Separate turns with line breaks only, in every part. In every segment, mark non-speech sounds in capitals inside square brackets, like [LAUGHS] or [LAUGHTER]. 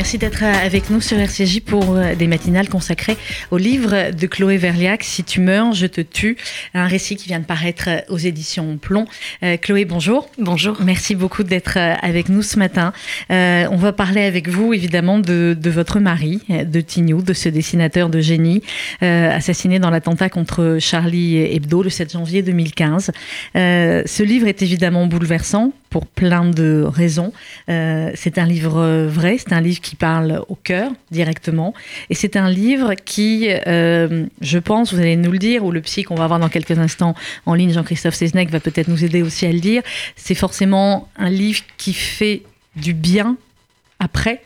Merci d'être avec nous sur RCJ pour euh, des matinales consacrées au livre de Chloé Verliac, Si tu meurs, je te tue, un récit qui vient de paraître euh, aux éditions Plomb. Euh, Chloé, bonjour.
Bonjour.
Merci beaucoup d'être avec nous ce matin. on va parler avec vous évidemment de, votre mari, de Tignou, de ce dessinateur de génie, assassiné dans l'attentat contre Charlie Hebdo le 7 janvier 2015. ce livre est évidemment bouleversant pour plein de raisons. c'est un livre vrai, c'est un livre qui parle au cœur directement. Et c'est un livre qui, euh, je pense, vous allez nous le dire, ou le psy qu'on va voir dans quelques instants en ligne, Jean-Christophe Seznec, va peut-être nous aider aussi à le dire. C'est forcément un livre qui fait du bien après,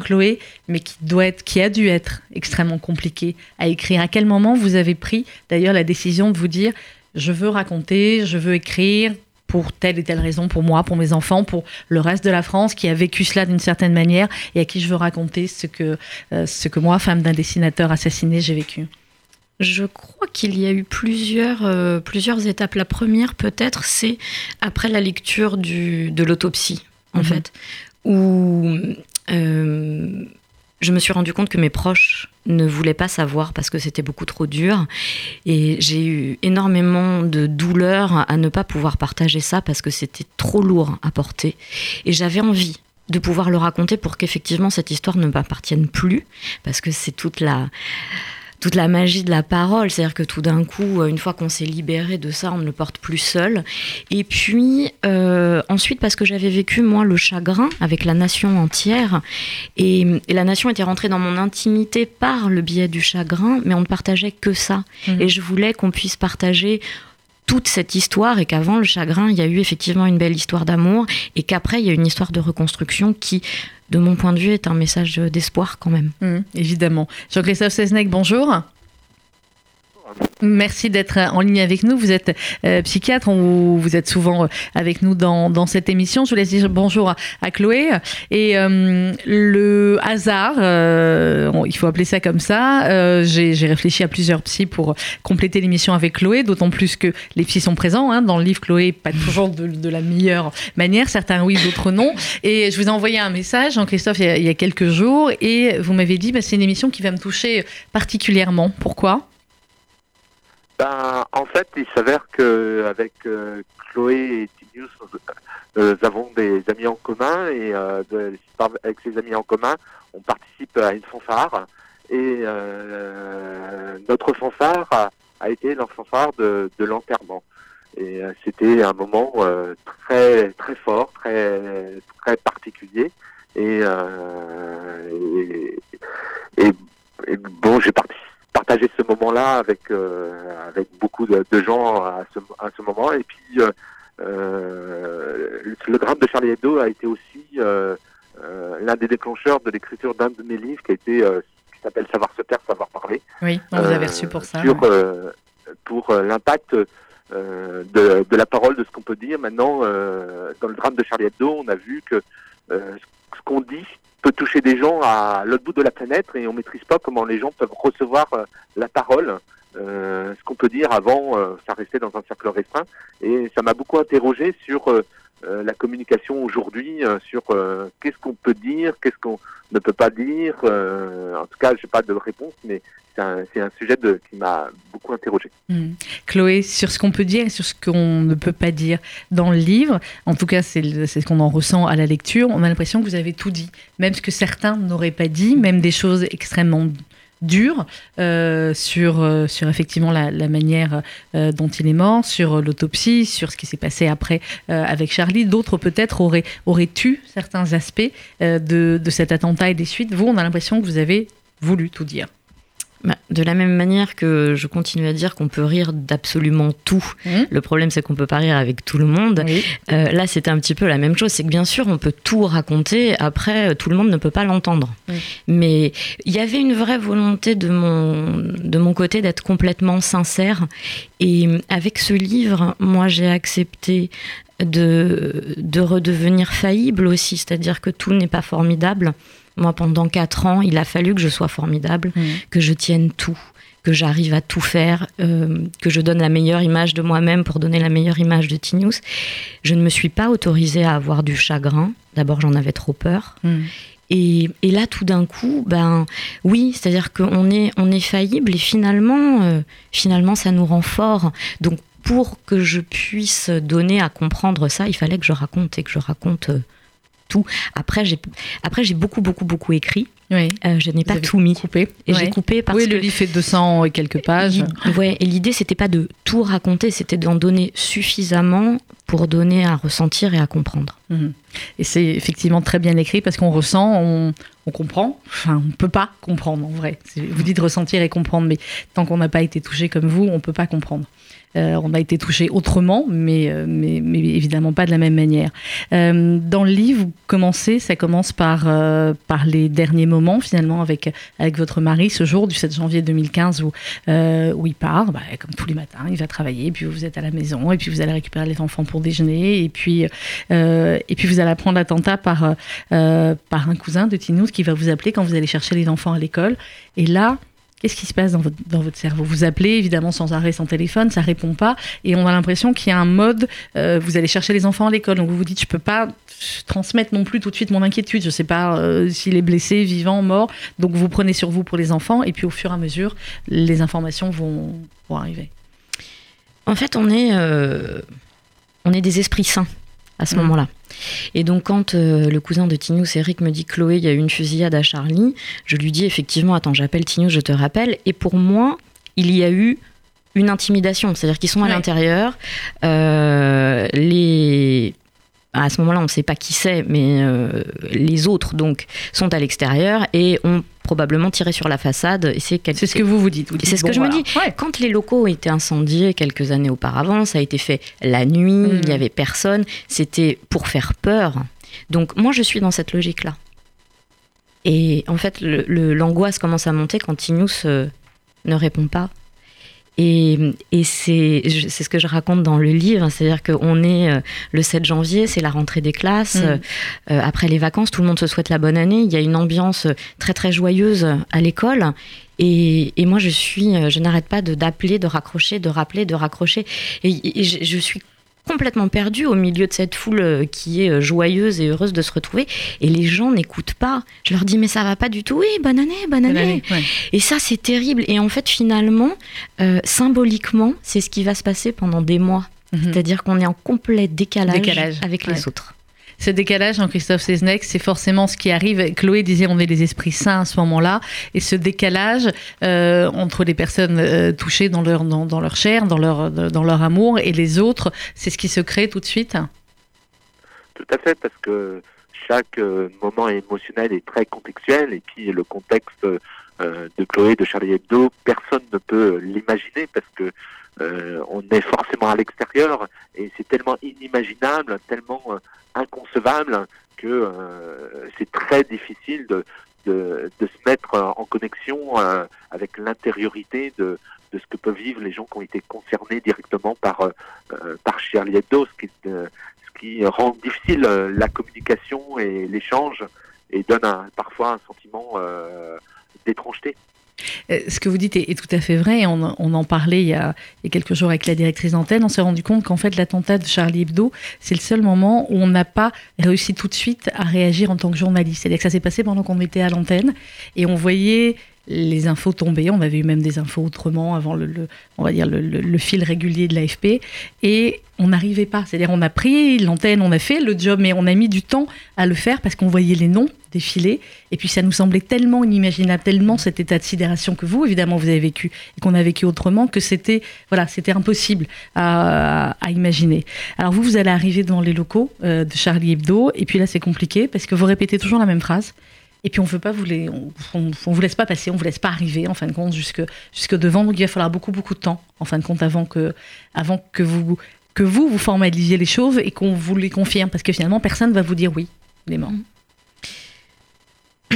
Chloé, mais qui doit être, qui a dû être extrêmement compliqué à écrire. À quel moment vous avez pris d'ailleurs la décision de vous dire je veux raconter, je veux écrire pour telle et telle raison, pour moi, pour mes enfants, pour le reste de la France qui a vécu cela d'une certaine manière et à qui je veux raconter ce que, euh, ce que moi, femme d'un dessinateur assassiné, j'ai vécu.
Je crois qu'il y a eu plusieurs, euh, plusieurs étapes. La première, peut-être, c'est après la lecture du, de l'autopsie, en mhm. fait, où euh, je me suis rendu compte que mes proches ne voulaient pas savoir parce que c'était beaucoup trop dur. Et j'ai eu énormément de douleur à ne pas pouvoir partager ça parce que c'était trop lourd à porter. Et j'avais envie de pouvoir le raconter pour qu'effectivement cette histoire ne m'appartienne plus parce que c'est toute la toute la magie de la parole, c'est-à-dire que tout d'un coup, euh, une fois qu'on s'est libéré de ça, on ne le porte plus seul. Et puis euh, ensuite, parce que j'avais vécu moi le chagrin avec la nation entière, et, la nation était rentrée dans mon intimité par le biais du chagrin, mais on ne partageait que ça. Mmh. Et je voulais qu'on puisse partager toute cette histoire et qu'avant le chagrin, il y a eu effectivement une belle histoire d'amour et qu'après, il y a une histoire de reconstruction qui de mon point de vue, est un message d'espoir quand même.
Mmh, évidemment. Jean-Christophe Seznec, bonjour. Merci d'être en ligne avec nous. Vous êtes euh, psychiatre, vous êtes souvent euh, avec nous dans, cette émission. Je vous laisse dire bonjour à, Chloé. Et euh, le hasard, il faut appeler ça comme ça, j'ai réfléchi à plusieurs psys pour compléter l'émission avec Chloé, d'autant plus que les psys sont présents. Hein, dans le livre, Chloé, pas [LAUGHS] toujours de, la meilleure manière, certains oui, d'autres non. Et je vous ai envoyé un message, Jean-Christophe, il, y a quelques jours, et vous m'avez dit, bah, c'est une émission qui va me toucher particulièrement. Pourquoi?
Ben, en fait, il s'avère que avec euh, Chloé et Tinius, euh, nous avons des amis en commun et euh, avec ces amis en commun, on participe à une fanfare et notre fanfare a, été la fanfare de, de l'enterrement. Et c'était un moment très très fort, très très particulier. Et, et, et bon, j'ai participé partager ce moment-là avec euh, avec beaucoup de, gens à ce, à ce moment. Et puis euh, euh, le drame de Charlie Hebdo a été aussi l'un des déclencheurs de l'écriture d'un de mes livres qui a été qui s'appelle Savoir se taire, savoir parler.
Oui, on vous avez reçu pour ça.
Sur, pour l'impact de, de, la parole, de ce qu'on peut dire. Maintenant, dans le drame de Charlie Hebdo, on a vu que ce qu'on dit peut toucher des gens à l'autre bout de la planète et on maîtrise pas comment les gens peuvent recevoir euh, la parole. Euh, ce qu'on peut dire avant, euh, ça restait dans un cercle restreint. Et ça m'a beaucoup interrogé sur euh, la communication aujourd'hui, sur qu'est-ce qu'on peut dire, qu'est-ce qu'on ne peut pas dire. en tout cas, je n'ai pas de réponse, mais c'est un, sujet qui m'a beaucoup interrogé.
Hmm. Chloé, sur ce qu'on peut dire et sur ce qu'on ne peut pas dire dans le livre, en tout cas c'est ce qu'on en ressent à la lecture, on a l'impression que vous avez tout dit, même ce que certains n'auraient pas dit, même des choses extrêmement dures euh, sur, euh, sur effectivement la, manière euh, dont il est mort, sur l'autopsie, sur ce qui s'est passé après avec Charlie. D'autres peut-être auraient, auraient tu certains aspects de, de cet attentat et des suites. Vous, on a l'impression que vous avez voulu tout dire.
Bah, de la même manière que je continue à dire qu'on peut rire d'absolument tout, mmh. le problème c'est qu'on peut pas rire avec tout le monde. Euh, là, c'était un petit peu la même chose. C'est que bien sûr, on peut tout raconter. Après, tout le monde ne peut pas l'entendre. Mais il y avait une vraie volonté de mon de mon côté d'être complètement sincère. Et avec ce livre, moi, j'ai accepté de de redevenir faillible aussi, c'est-à-dire que tout n'est pas formidable Moi, pendant quatre ans, il a fallu que je sois formidable,
Mmh.
que je tienne tout, que j'arrive à tout faire, euh, que je donne la meilleure image de moi-même pour donner la meilleure image de Tinius. Je ne me suis pas autorisée à avoir du chagrin. D'abord, j'en avais trop peur.
Mmh.
Et, et là, tout d'un coup, ben oui, c'est-à-dire qu'on est, on est faillible et finalement, euh, finalement, ça nous rend fort. Donc, pour que je puisse donner à comprendre ça, il fallait que je raconte et que je raconte euh, tout. Après, j'ai, après, j'ai beaucoup, beaucoup, beaucoup écrit.
Oui.
Euh, je n'ai pas tout mis.
Coupé.
Et
Ouais.
j'ai coupé parce
oui,
que
le livre fait 200 et quelques pages.
Ouais, et l'idée, c'était pas de tout raconter, c'était d'en donner suffisamment pour donner à ressentir et à comprendre.
Mhm. Et c'est effectivement très bien écrit parce qu'on ressent, on, on comprend. Enfin, on peut pas comprendre en vrai. Vous dites ressentir et comprendre, mais tant qu'on n'a pas été touché comme vous, on peut pas comprendre. Euh, on a été touché autrement, mais, euh, mais, mais évidemment pas de la même manière. Euh, dans le livre, vous commencez, ça commence par, par les derniers moments finalement avec, avec votre mari, ce jour du 7 janvier 2015 où, où il part, bah, comme tous les matins, il va travailler, puis vous êtes à la maison, et puis vous allez récupérer les enfants pour déjeuner, et puis, et puis vous allez apprendre l'attentat par, par un cousin de Tinouz qui va vous appeler quand vous allez chercher les enfants à l'école. Et là, qu'est-ce qui se passe dans votre, dans votre cerveau? Vous appelez évidemment sans arrêt, sans téléphone, ça répond pas, et on a l'impression qu'il y a un mode, euh, vous allez chercher les enfants à l'école, donc vous vous dites, je peux pas transmettre non plus tout de suite mon inquiétude, je sais pas euh, s'il est blessé, vivant, mort, donc vous prenez sur vous pour les enfants, et puis au fur et à mesure, les informations vont, vont arriver.
En fait, on est, euh, on est des esprits sains à ce
Mm.
moment-là. Et donc, quand euh, le cousin de Tinius, Eric, me dit Chloé, il y a eu une fusillade à Charlie, je lui dis effectivement, attends, j'appelle Tinius, je te rappelle. Et pour moi, il y a eu une intimidation, c'est-à-dire qu'ils sont à
Ouais.
l'intérieur. euh, les à ce moment-là, on ne sait pas qui c'est, mais euh, les autres donc sont à l'extérieur et ont probablement tiré sur la façade. C'est quel-
ce que vous vous dites.
C'est ce que je me dis.
Ouais.
Quand les locaux ont été incendiés quelques années auparavant, ça a été fait la nuit, il n'y avait personne, c'était pour faire peur. Donc moi, je suis dans cette logique-là. Et en fait, l'angoisse commence à monter quand Tinus euh, ne répond pas. Et, et c'est ce que je raconte dans le livre, c'est-à-dire qu'on est euh, le 7 janvier, c'est la rentrée des classes.
Mhm.
euh, euh, après les vacances, tout le monde se souhaite la bonne année. Il y a une ambiance très très joyeuse à l'école. Et, et moi, je suis, je n'arrête pas de d'appeler, de raccrocher, de rappeler, de raccrocher. Et, et je, je suis complètement perdue au milieu de cette foule euh, qui est euh, joyeuse et heureuse de se retrouver. Et les gens n'écoutent pas. Je leur dis mais ça va pas du tout. Oui, bonne année, bonne
Bonne
année.
ouais.
Et ça, c'est terrible. Et en fait, finalement, euh, symboliquement, c'est ce qui va se passer pendant des mois.
Mhm.
C'est-à-dire qu'on est en complet décalage,
Décalage,
avec
ouais.
les autres.
Ce décalage, Jean-Christophe Seznec, c'est forcément ce qui arrive. Chloé disait on est des esprits sains à ce moment-là. Et ce décalage euh, entre les personnes euh, touchées dans leur, dans, leur chair, dans leur, dans leur amour, et les autres, c'est ce qui se crée tout de suite?
Tout à fait, parce que chaque euh, moment émotionnel est très contextuel, et puis le contexte euh, de Chloé, de Charlie Hebdo, personne ne peut l'imaginer, parce que euh, on est forcément à l'extérieur, et c'est tellement inimaginable, tellement euh, inconcevable, que euh, c'est très difficile de, de, de se mettre euh, en connexion euh, avec l'intériorité de, de ce que peuvent vivre les gens qui ont été concernés directement par, par Charlie Hebdo, ce qui, ce qui rend difficile la communication et l'échange et donne un- parfois un sentiment d'étrangeté.
Euh, Ce que vous dites est, tout à fait vrai. on en parlait il y, a, il y a quelques jours avec la directrice d'antenne. On s'est rendu compte qu'en fait, l'attentat de Charlie Hebdo, c'est le seul moment où on n'a pas réussi tout de suite à réagir en tant que journaliste. C'est-à-dire que ça s'est passé pendant qu'on était à l'antenne et on voyait les infos tomber. On avait eu même des infos autrement avant le, on va dire le, fil régulier de l'AFP et on n'arrivait pas. C'est-à-dire on a pris l'antenne, on a fait le job, mais on a mis du temps à le faire parce qu'on voyait les noms défiler et puis ça nous semblait tellement inimaginable, tellement cet état de sidération que vous évidemment vous avez vécu et qu'on a vécu autrement que c'était voilà c'était impossible à, à imaginer. Alors vous vous allez arriver dans les locaux euh, de Charlie Hebdo et puis là c'est compliqué parce que vous répétez toujours la même phrase. Et puis on veut pas vous les, on, on, vous laisse pas passer, on vous laisse pas arriver en fin de compte jusque jusque devant. Donc il va falloir beaucoup beaucoup de temps en fin de compte avant que avant que vous que vous vous formalisiez les choses et qu'on vous les confirme parce que finalement personne va vous dire oui, est mort.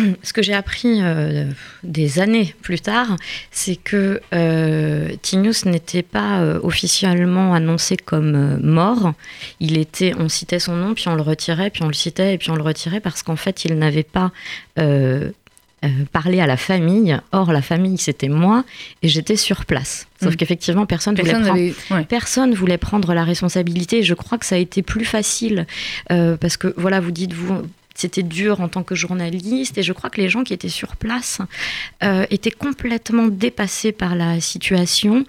[CLEARS THROAT]
ce que j'ai appris euh, des années plus tard, c'est que euh, Tinius n'était pas euh, officiellement annoncé comme mort. Il était, on citait son nom, puis on le retirait, puis on le citait, et puis on le retirait parce qu'en fait, il n'avait pas parlé à la famille. Or, la famille, c'était moi, et j'étais sur place. Sauf mm. qu'effectivement, personne, personne, voulait prendre, personne voulait prendre la responsabilité. je crois que ça a été plus facile parce que, voilà, vous dites, vous c'était dur en tant que journaliste et je crois que les gens qui étaient sur place euh, étaient complètement dépassés par la situation.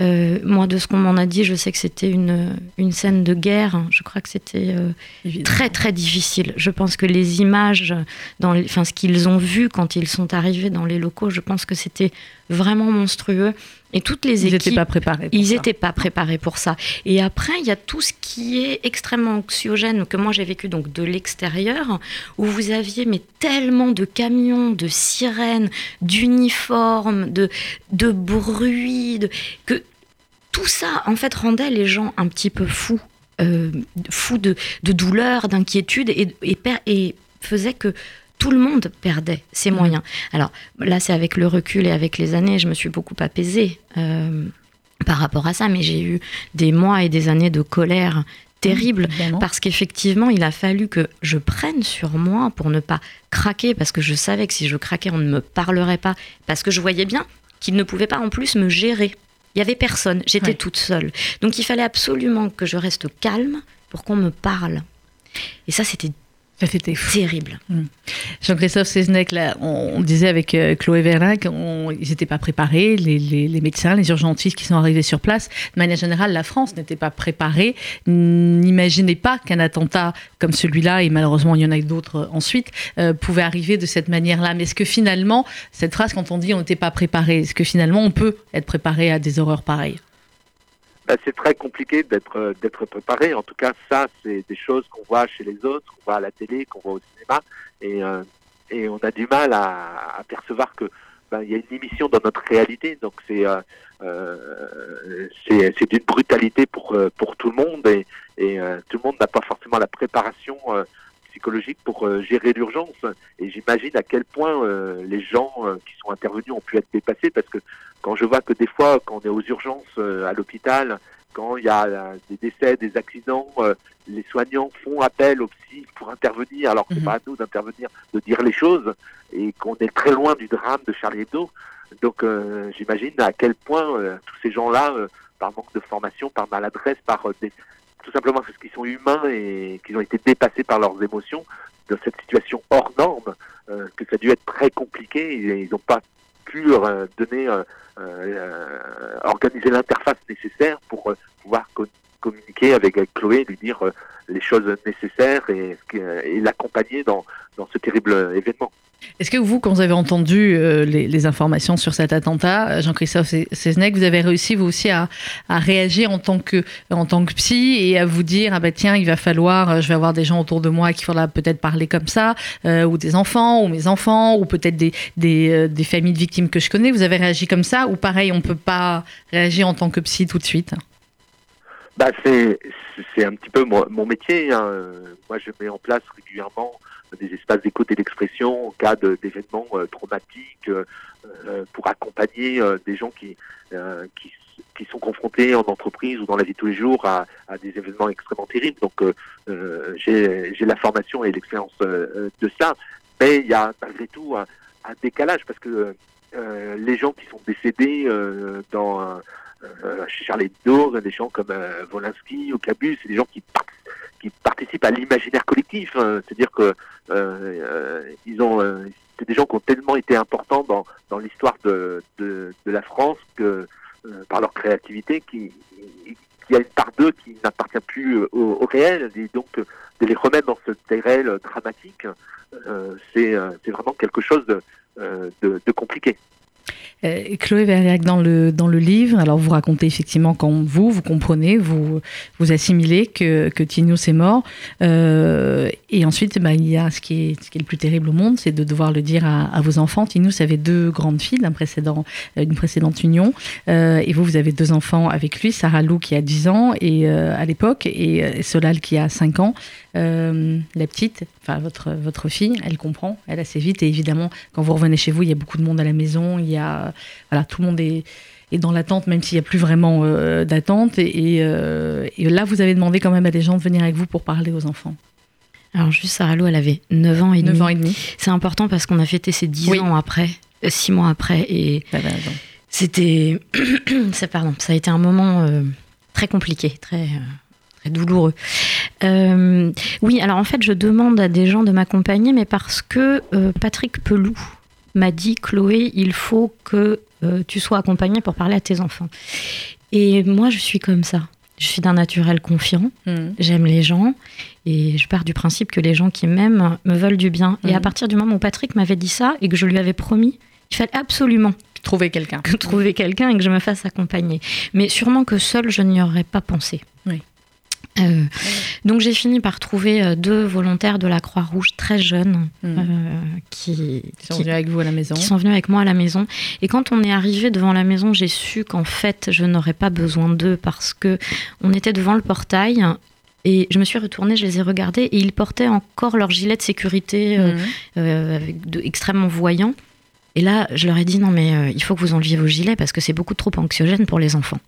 Euh, moi, de ce qu'on m'en a dit, je sais que c'était une, une scène de guerre. Je crois que c'était euh, très très difficile. Je pense que les images, dans enfin, ce qu'ils ont vu quand ils sont arrivés dans les locaux, je pense que c'était vraiment monstrueux. Et toutes les
équipes, ils n'étaient pas préparés.
ils n'étaient pas préparés pour ça. Et après, il y a tout ce qui est extrêmement anxiogène que moi j'ai vécu donc de l'extérieur, où vous aviez mais tellement de camions, de sirènes, d'uniformes, de de bruit, de, que tout ça en fait rendait les gens un petit peu fous, euh, fous de, de douleur, d'inquiétude et, et, et faisait que tout le monde perdait ses mmh. moyens. Alors là, c'est avec le recul et avec les années, je me suis beaucoup apaisée euh, par rapport à ça, mais j'ai eu des mois et des années de colère terrible mmh, parce qu'effectivement, il a fallu que je prenne sur moi pour ne pas craquer parce que je savais que si je craquais, on ne me parlerait pas parce que je voyais bien qu'il ne pouvait pas en plus me gérer. Il y avait personne, j'étais toute seule. Donc il fallait absolument que je reste calme pour qu'on me parle. Et ça, c'était c'était terrible. Hmm.
Jean-Christophe Seznec, là, on, disait avec euh, Chloé Verlin qu'ils n'étaient pas préparés, les, médecins, les urgentistes qui sont arrivés sur place. De manière générale, la France n'était pas préparée, n'imaginez pas qu'un attentat comme celui-là, et malheureusement il y en a eu d'autres ensuite, euh, pouvait arriver de cette manière-là. Mais est-ce que finalement, cette phrase, quand on dit on n'était pas préparé, est-ce que finalement on peut être préparé à des horreurs pareilles?
bah, c'est très compliqué d'être euh, d'être préparé. En tout cas, ça, c'est des choses qu'on voit chez les autres, qu'on voit à la télé, qu'on voit au cinéma, et euh, on a du mal à, percevoir que ben, il y a une émission dans notre réalité. Donc c'est euh, c'est d'une brutalité pour pour tout le monde et tout le monde n'a pas forcément la préparation psychologique pour gérer l'urgence. Et j'imagine à quel point les gens qui sont intervenus ont pu être dépassés parce que quand je vois que des fois, quand on est aux urgences euh, à l'hôpital, quand il y a euh, des décès, des accidents, euh, les soignants font appel aux psy pour intervenir, alors que c'est mhm. pas à nous d'intervenir, de dire les choses, et qu'on est très loin du drame de Charlie Hebdo. Donc j'imagine à quel point tous ces gens-là, par manque de formation, par maladresse, par tout simplement parce qu'ils sont humains et qu'ils ont été dépassés par leurs émotions, dans cette situation hors norme, que ça a dû être très compliqué, et ils n'ont pas pu donner euh, organiser l'interface nécessaire pour euh, pouvoir communiquer avec, Chloé lui dire euh, les choses nécessaires et, et l'accompagner dans, dans ce terrible événement.
Est-ce que vous, quand vous avez entendu euh, les, informations sur cet attentat, euh, Jean-Christophe Seznec, vous avez réussi vous aussi à, réagir en tant, que, en tant que psy et à vous dire ah ben tiens il va falloir, euh, je vais avoir des gens autour de moi qui faudra peut-être parler comme ça, ou des enfants, ou mes enfants, ou peut-être des, des, familles de victimes que je connais. Vous avez réagi comme ça ou pareil on peut pas réagir en tant que psy tout de suite?
Bah c'est c'est un petit peu mon, mon métier. Hein. Moi je mets en place régulièrement des espaces d'écoute et d'expression en cas d'événements euh, traumatiques euh, euh, pour accompagner des gens qui, qui, qui sont confrontés en entreprise ou dans la vie de tous les jours à, à des événements extrêmement terribles. Donc j'ai la formation et l'expérience de ça, mais il y a malgré tout un, un décalage parce que les gens qui sont décédés dans chez Charlie Hebdo, des gens comme euh, Volinsky ou Cabus, c'est des gens qui qui participent à l'imaginaire collectif. Hein. C'est-à-dire que euh, euh, ils ont, euh, c'est des gens qui ont tellement été importants dans, dans l'histoire de, de, la France que par leur créativité, qui, qui a une part d'eux qui n'appartient plus au, au, réel, et donc de les remettre dans ce réel dramatique, c'est, vraiment quelque chose de, de compliqué.
Euh, Chloé Verriac, dans le, dans le livre, alors vous racontez effectivement quand vous, vous comprenez, vous, vous assimilez que, que est mort. Euh, et ensuite, bah, il y a ce qui, est, ce qui est le plus terrible au monde, c'est de devoir le dire à, vos enfants. Tinius avait deux grandes filles d'une précédent, euh, précédente union. et vous, vous avez deux enfants avec lui, Sarah Lou qui a 10 ans et, à l'époque, et Solal qui a 5 ans. la petite, enfin votre, votre fille, elle comprend, elle assez vite. Et évidemment, quand vous revenez chez vous, il y a beaucoup de monde à la maison, y a voilà, tout le monde est, dans l'attente, même s'il n'y a plus vraiment euh, d'attente. Euh, et, là, vous avez demandé quand même à des gens de venir avec vous pour parler aux enfants.
Alors juste, Sarah Lou, elle avait 9 ans et 9
demi. ans et demi.
C'est important parce qu'on a fêté ses 10 ans après, 6 euh, mois après. Et c'était... [COUGHS] ça, pardon, ça a été un moment très compliqué, très... très douloureux. oui, alors en fait, je demande à des gens de m'accompagner, mais parce que Patrick Peloux, m'a dit Chloé, il faut que euh, tu sois accompagnée pour parler à tes enfants. Et moi, je suis comme ça. Je suis d'un naturel confiant. Hmm. J'aime les gens et je pars du principe que les gens qui m'aiment me veulent du bien. Et à hmm. partir du moment où Patrick m'avait dit ça et que je lui avais promis, il fallait absolument
trouver quelqu'un,
trouver quelqu'un et que je me fasse accompagner. Mais sûrement que seul, je n'y aurais pas pensé.
Oui.
Euh, donc j'ai fini par trouver euh, deux volontaires de la Croix-Rouge très jeunes
hmm. euh,
qui,
sont venus avec vous à la maison.
Qui sont venus avec moi à la maison. Et quand on est arrivé devant la maison, j'ai su qu'en fait je n'aurais pas besoin d'eux parce que on était devant le portail. Et je me suis retournée, je les ai regardés et ils portaient encore leur gilet de sécurité avec de, extrêmement voyant. Et là, je leur ai dit non mais il faut que vous enleviez vos gilets parce que c'est beaucoup trop anxiogène pour les enfants.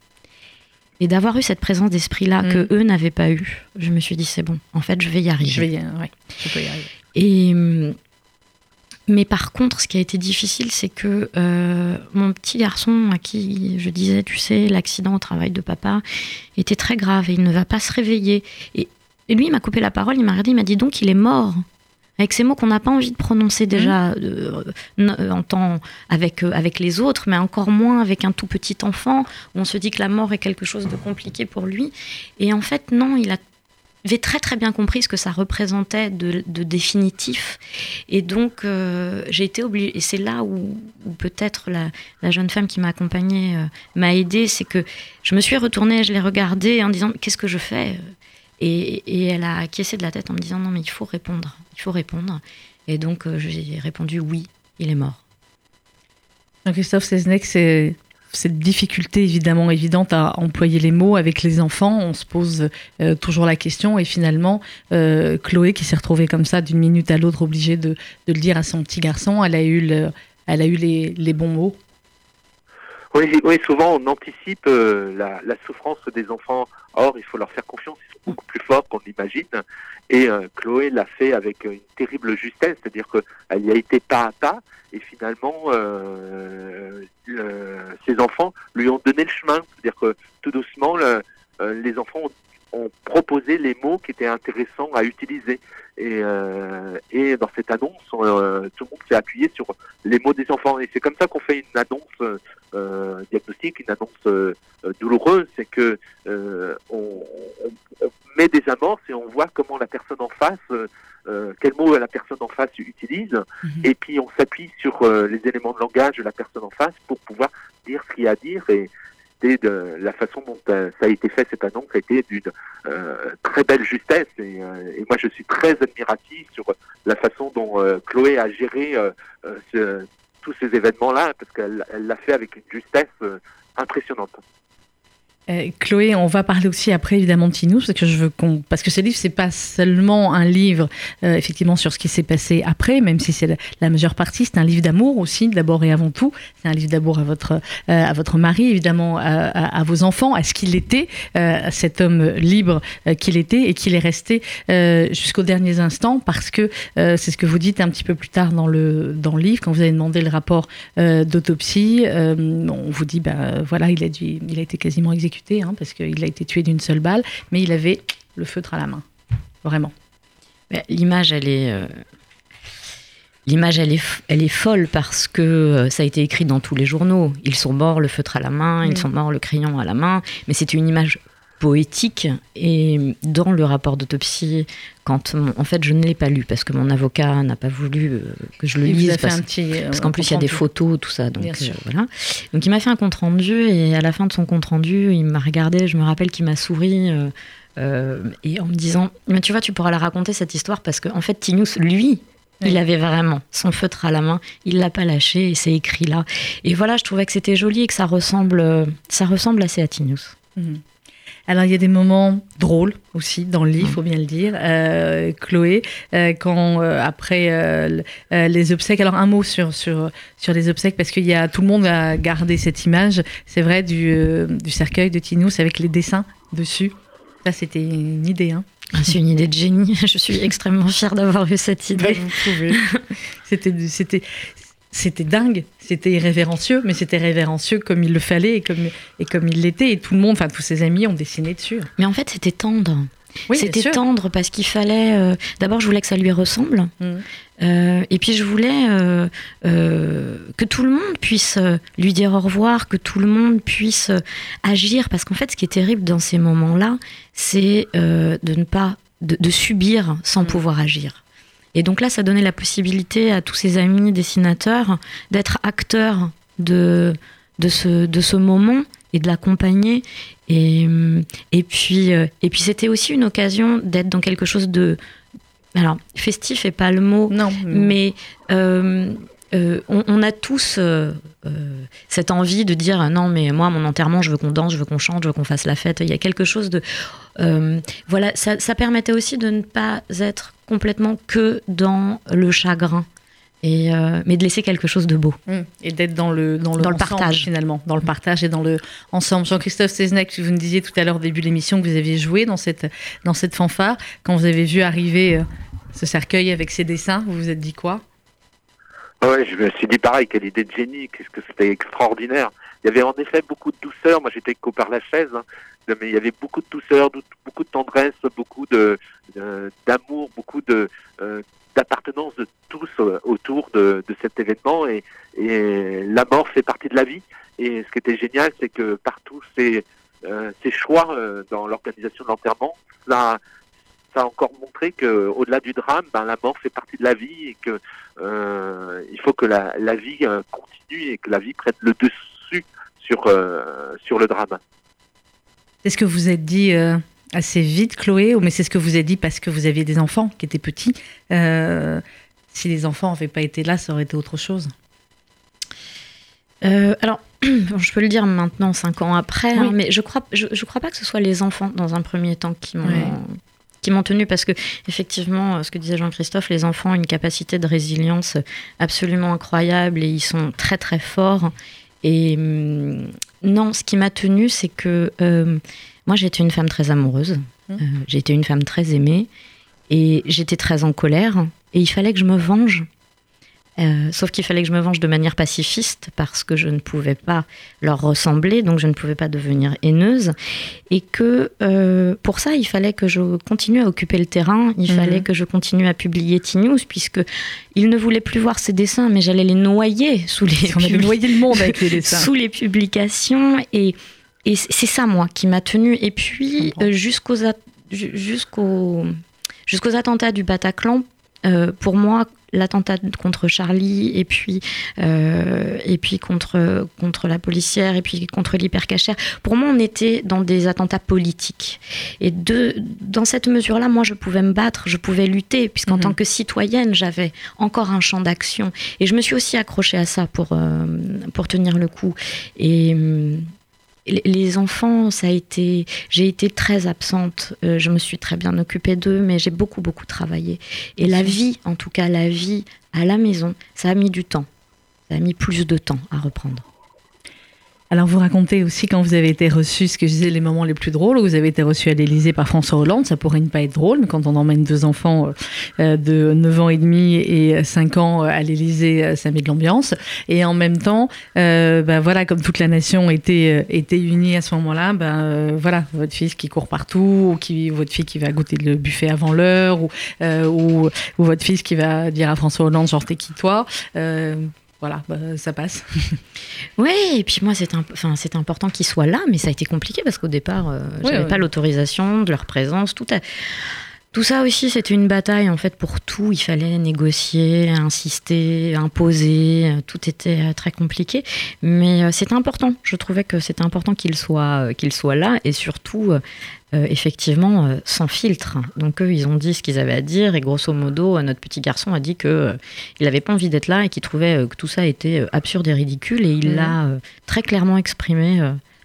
Et d'avoir eu cette présence d'esprit-là que mm. eux n'avaient pas eu, je me suis dit c'est bon, en fait je vais y arriver.
Je vais y, ouais, je peux y arriver.
Et mm, mais par contre, ce qui a été difficile, c'est que euh, mon petit garçon, à qui je disais, tu sais, l'accident au travail de papa était très grave et il ne va pas se réveiller. Et, et lui, il m'a coupé la parole, il m'a regardé, il m'a dit donc il est mort avec ces mots qu'on n'a pas envie de prononcer déjà mmh. euh, euh, en temps avec, euh, avec les autres, mais encore moins avec un tout petit enfant, où on se dit que la mort est quelque chose de compliqué pour lui. Et en fait, non, il a avait très très bien compris ce que ça représentait de, définitif. Et donc, j'ai été obligée, et c'est là où, peut-être la, la, jeune femme qui m'a accompagnée m'a aidée, c'est que je me suis retournée, je l'ai regardée en disant, qu'est-ce que je fais? Et, elle a acquiescé de la tête en me disant non mais il faut répondre, il faut répondre. Et donc euh, j'ai répondu oui, il est mort.
Christophe Seznec, c'est cette difficulté évidemment évidente à employer les mots avec les enfants, on se pose euh, toujours la question et finalement euh, Chloé qui s'est retrouvée comme ça d'une minute à l'autre obligée de, le dire à son petit garçon, elle a eu les, bons mots.
Oui, souvent on anticipe la, la, souffrance des enfants. Or, il faut leur faire confiance beaucoup plus fort qu'on l'imagine. Et euh, Chloé l'a fait avec une terrible justesse, c'est-à-dire qu'elle y a été pas à pas, et finalement, euh, ses enfants lui ont donné le chemin. C'est-à-dire que tout doucement, euh, les enfants ont, proposé les mots qui étaient intéressants à utiliser. Et, euh, et dans cette annonce, tout le monde s'est appuyé sur les mots des enfants. Et c'est comme ça qu'on fait une annonce diagnostique, une annonce douloureuse, c'est que on, on, met des amorces et on voit comment la personne en face, euh, euh quel mot la personne en face utilise, mhm. et puis on s'appuie sur euh, les éléments de langage de la personne en face pour pouvoir dire ce qu'il y a à dire. Et de la façon dont euh, ça a été fait cette annonce a été d'une très belle justesse. Et, et, moi, je suis très admiratif sur la façon dont Chloé a géré ce, tous ces événements-là, parce qu'elle l'a fait avec une justesse impressionnante.
Euh, Chloé, on va parler aussi après évidemment de Tinous, parce que je veux qu'on, parce que ce livre c'est pas seulement un livre euh, effectivement sur ce qui s'est passé après, même si c'est la, majeure partie, c'est un livre d'amour aussi d'abord et avant tout. C'est un livre d'amour à votre euh, à votre mari évidemment, à, vos enfants, à ce qu'il était, cet homme libre qu'il était et qu'il est resté jusqu'aux derniers instants, parce que c'est ce que vous dites un petit peu plus tard dans le dans le livre quand vous avez demandé le rapport d'autopsie, on vous dit ben voilà il a dû, il a été quasiment exécuté Hein, parce qu'il a été tué d'une seule balle, mais il avait le feutre à la main, vraiment.
L'image, elle est, euh, l'image, elle est, elle est folle parce que euh, ça a été écrit dans tous les journaux. Ils sont morts, le feutre à la main, ils mm. sont morts, le crayon à la main, mais c'était une image poétique. Et dans le rapport d'autopsie, quand en fait je ne l'ai pas lu parce que mon avocat n'a pas voulu euh, que je le lise parce, parce qu'en plus il y a des photos tout ça donc voilà donc il m'a fait un compte rendu et à la fin de son compte rendu il m'a regardé je me rappelle qu'il m'a souri et en me disant mais tu vois tu pourras la raconter cette histoire parce que en fait Tinus lui il avait vraiment son feutre à la main, il l'a pas lâché et c'est écrit là. Et voilà, je trouvais que c'était joli et que ça ressemble, ça ressemble assez à Tinius. Mhm.
Alors il y a des moments drôles aussi dans le livre, il faut bien le dire. Euh, Chloé, euh, quand euh, après les obsèques, alors un mot sur sur sur les obsèques parce qu'il y a tout le monde a gardé cette image, c'est vrai du, du cercueil de Tinus avec les dessins dessus. Ça c'était une idée, hein.
Ah, c'est une idée de génie. [LAUGHS] Je suis extrêmement fière d'avoir eu cette idée.
vous pouvez. [LAUGHS] C'était, c'était, dingue, c'était irrévérencieux, mais c'était révérencieux comme il le fallait et comme, et comme il l'était. Et tout le monde, enfin tous ses amis ont dessiné dessus.
Mais en fait, c'était tendre. Oui, c'était tendre parce qu'il fallait. Euh, d'abord, je voulais que ça lui ressemble. Mmh. Euh, et puis, je voulais euh, que tout le monde puisse lui dire au revoir, que tout le monde puisse agir. Parce qu'en fait, ce qui est terrible dans ces moments-là, c'est de ne pas. de, subir sans mmh. pouvoir agir. Et donc là, ça donnait la possibilité à tous ses amis dessinateurs d'être acteurs de, de, ce, de ce moment et de l'accompagner. Et, et puis, euh, et puis c'était aussi une occasion d'être dans quelque chose de... Alors, festif est pas le mot, non, mais euh, euh, on, a tous cette envie de dire non mais moi mon enterrement je veux qu'on danse, je veux qu'on chante, je veux qu'on fasse la fête. Il y a quelque chose de voilà ça, ça, permettait aussi de ne pas être complètement que dans le chagrin. Et euh, mais de laisser quelque chose de beau.
Mmh. Et d'être dans le, dans le, dans le partage, finalement. Dans le partage et dans le ensemble. Jean-Christophe Seznec, vous nous disiez tout à l'heure, au début de l'émission, que vous aviez joué dans cette, dans cette fanfare. Quand vous avez vu arriver euh, ce cercueil avec ses dessins, vous vous êtes dit quoi?
Ouais, je me suis dit pareil, quelle idée de génie, qu'est-ce que c'était extraordinaire. Il y avait en effet beaucoup de douceur. Moi, j'étais qu'au par la chaise, hein. mais il y avait beaucoup de douceur, beaucoup de tendresse, beaucoup de d'amour, beaucoup de euh, d'appartenance de tous euh, autour de, de, cet événement et, et, la mort fait partie de la vie. Et ce qui était génial, c'est que partout ces, euh, ces choix euh, dans l'organisation de l'enterrement, ça, ça a encore montré que au-delà du drame, ben, la mort fait partie de la vie et que euh, il faut que la, la vie continue et que la vie prenne le dessus sur sur le drame.
est ce que vous êtes dit assez vite, Chloé, mais c'est ce que vous avez dit parce que vous aviez des enfants qui étaient petits. Euh, si les enfants n'avaient pas été là, ça aurait été autre chose.
Euh, alors, [CLEARS THROAT] je peux le dire maintenant, cinq ans après, hein, mais je crois, je, crois pas que ce soit les enfants dans un premier temps qui m'ont qui m'ont tenu parce que effectivement, ce que disait Jean-Christophe, les enfants ont une capacité de résilience absolument incroyable et ils sont très très forts. Et hum, non, ce qui m'a tenu, c'est que euh, moi, j'étais une femme très amoureuse. Mmh. Euh, j'étais une femme très aimée. Et j'étais très en colère. Et il fallait que je me venge. Euh, sauf qu'il fallait que je me venge de manière pacifiste parce que je ne pouvais pas leur ressembler, donc je ne pouvais pas devenir haineuse. Et que euh, pour ça, il fallait que je continue à occuper le terrain, il mmh. fallait que je continue à publier T-News, puisque il ne voulait plus voir ces dessins, mais j'allais les noyer sous les,
le monde avec les [LAUGHS] dessins.
sous les publications. Et et c'est ça, moi, qui m'a tenue. Et puis, euh, jusqu'aux jusqu'aux jusqu'aux attentats du Bataclan, pour moi, l'attentat contre Charlie et puis euh, et puis contre contre la policière et puis contre l'hypercachère. Pour moi, on était dans des attentats politiques. Et de dans cette mesure-là, moi, je pouvais me battre, je pouvais lutter, puisqu'en mhm. tant que citoyenne, j'avais encore un champ d'action. Et je me suis aussi accrochée à ça pour pour tenir le coup. Et les enfants, ça a été, j'ai été très absente. Euh, je me suis très bien occupée d'eux, mais j'ai beaucoup beaucoup travaillé. Et la vie, en tout cas la vie à la maison, ça a mis du temps. Ça a mis plus de temps à reprendre.
Alors vous racontez aussi quand vous avez été reçu, ce que je disais, les moments les plus drôles, où vous avez été reçu à l'Élysée par François Hollande, ça pourrait ne pas être drôle, mais quand on emmène deux enfants euh, de 9 ans et demi et 5 ans à l'Élysée, euh, ça met de l'ambiance. Et en même temps, euh, bah, voilà, comme toute la nation était, était unie à ce moment-là, bah, voilà, votre fils qui court partout, ou qui, votre fille qui va goûter le buffet avant l'heure, ou, ou, votre fils qui va dire à François Hollande, genre t'es qui toi voilà, bah, ça passe. [LAUGHS]
oui, et puis moi, c'est enfin, important qu'ils soient là, mais ça a été compliqué parce qu'au départ, je n'avais pas l'autorisation de leur présence. Tout, tout ça aussi, c'était une bataille en fait pour tout. Il fallait négocier, insister, imposer. Tout était très compliqué, mais c'était important. Je trouvais que c'était important qu'ils soient, qu'ils soient là et surtout euh, effectivement euh, sans filtre. Donc eux, ils ont dit ce qu'ils avaient à dire et grosso modo, notre petit garçon a dit que euh, il n'avait pas envie d'être là et qu'il trouvait que tout ça était absurde et ridicule et il mhm. l'a très clairement exprimé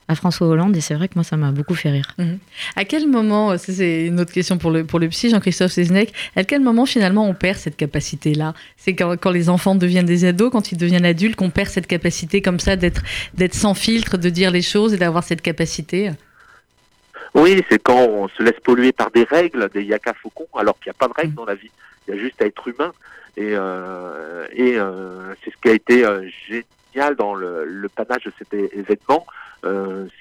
à François Hollande et c'est vrai que moi ça m'a beaucoup fait rire.
Mhm. À quel moment, c'est une autre question pour le, pour le psy Jean-Christophe Seznec, à quel moment finalement on perd cette capacité-là? C'est quand, quand, les enfants deviennent des ados, quand ils deviennent adultes, qu'on perd cette capacité comme ça d'être sans filtre, de dire les choses et d'avoir cette capacité?
Oui, c'est quand on se laisse polluer par des règles, des yaka faucons, alors qu'il n'y a pas de règles dans la vie. Il y a juste à être humain. Et, euh, et euh, c'est ce qui a été euh, génial dans le, le, panache de cet événement, euh,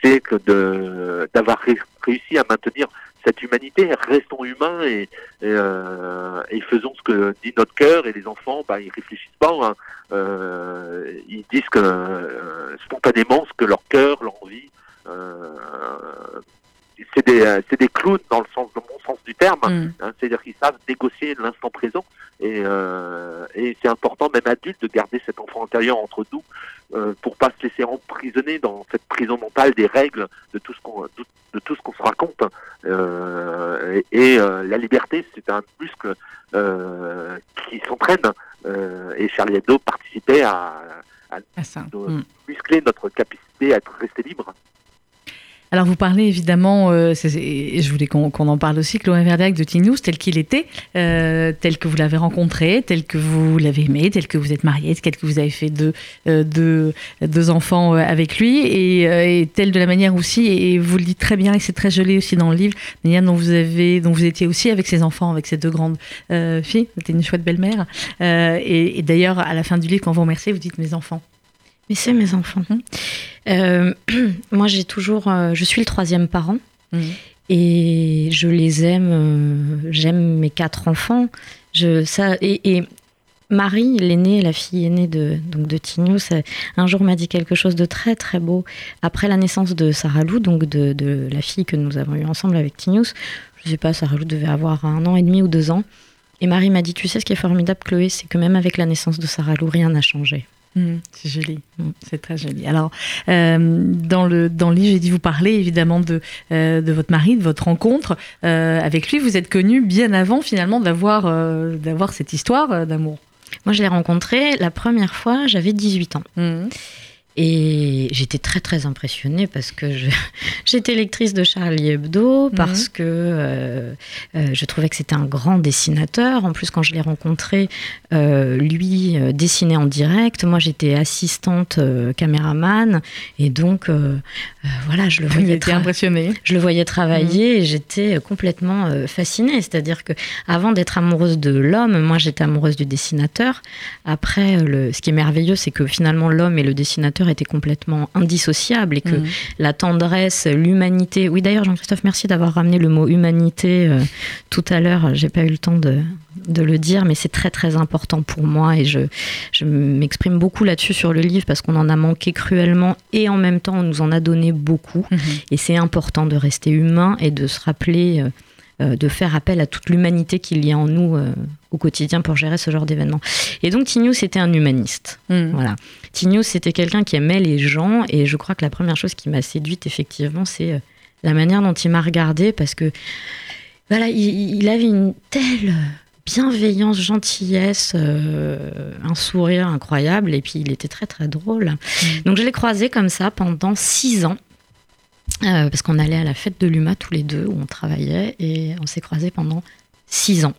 c'est que de d'avoir réussi à maintenir cette humanité. Restons humains et, euh, et, faisons ce que dit notre cœur. Et les enfants, bah, ils réfléchissent pas. Hein. Euh, ils disent que spontanément ce que leur cœur, leur envie c'est des, euh, des clowns dans le sens, dans mon sens du terme. Mm. Hein, c'est-à-dire qu'ils savent négocier l'instant présent. Et, euh, et c'est important, même adulte, de garder cet enfant intérieur entre nous euh, pour pas se laisser emprisonner dans cette prison mentale des règles de tout ce qu'on de, tout ce qu'on se raconte. Euh, et, et euh, la liberté, c'est un muscle euh, qui s'entraîne. et Charlie Hebdo participait à, à, à mm. muscler notre capacité à être resté libre.
Alors vous parlez évidemment, euh, et je voulais qu'on en parle aussi, Chloé Verdac de Teen tel qu'il était, euh, tel que vous l'avez rencontré, tel que vous l'avez aimé, tel que vous êtes marié, tel que vous avez fait deux, euh, deux, deux enfants euh, avec lui, et, et, tel de la manière aussi, et vous le dites très bien, et c'est très joli aussi dans le livre, la manière dont vous, avez, vous étiez aussi avec ses enfants, avec ces deux grandes filles, c'était une chouette belle-mère. et, et d'ailleurs, à la fin du livre, quand vous remerciez, vous dites mes enfants.
Mais c'est mes enfants. Mmh. Euh, [CLEARS THROAT] moi, j'ai toujours. Euh, je suis le troisième parent. Mmh. Et je les aime. Euh, j'aime mes quatre enfants. Je, ça, et, Marie, l'aînée, la fille aînée de, donc de un jour m'a dit quelque chose de très très beau. Après la naissance de Sarah Lou, donc de, de la fille que nous avons eue ensemble avec Tignous, je sais pas, Sarah Lou devait avoir un an et demi ou deux ans. Et Marie m'a dit, tu sais ce qui est formidable, Chloé, c'est que même avec la naissance de Sarah Lou, rien n'a changé.
Mm, c'est joli, mm, c'est très joli. Alors, euh, dans, le, dans j'ai dit vous parler évidemment de, euh, de votre mari, de votre rencontre euh, avec lui. Vous êtes connu bien avant finalement d'avoir d'avoir cette histoire d'amour.
Moi, je l'ai rencontré la première fois, j'avais 18 ans. Mm. Et j'étais très très impressionnée parce que [LAUGHS] j'étais lectrice de Charlie Hebdo, parce mhm. que euh, euh, je trouvais que c'était un grand dessinateur. En plus, quand je l'ai rencontré, euh, lui dessinait en direct. Moi, j'étais assistante caméraman. Et donc, voilà, je le [LAUGHS] voyais.
impressionnée.
Je le voyais travailler mhm. et j'étais complètement fascinée. C'est-à-dire que avant d'être amoureuse de l'homme, moi, j'étais amoureuse du dessinateur. Après, le, ce qui est merveilleux, c'est que finalement, l'homme et le dessinateur était complètement indissociable et que mm. la tendresse, l'humanité. Oui, d'ailleurs, Jean-Christophe, merci d'avoir ramené le mot humanité euh, tout à l'heure. J'ai pas eu le temps de, de le dire, mais c'est très très important pour moi et je, je m'exprime beaucoup là-dessus sur le livre parce qu'on en a manqué cruellement et en même temps on nous en a donné beaucoup. Mm-hmm. Et c'est important de rester humain et de se rappeler. Euh, euh, de faire appel à toute l'humanité qu'il y a en nous euh, au quotidien pour gérer ce genre d'événement. Et donc Tignou, c'était un humaniste. Mm. Voilà. C'était quelqu'un qui aimait les gens et je crois que la première chose qui m'a séduite, effectivement, c'est euh, la manière dont il m'a regardée parce que voilà, il, avait une telle bienveillance, gentillesse, un sourire incroyable et puis il était très très drôle. Mm. Donc je l'ai croisé comme ça pendant six ans. Euh, parce qu'on allait à la fête de l'UMA tous les deux, où on travaillait, et on s'est croisés pendant six ans.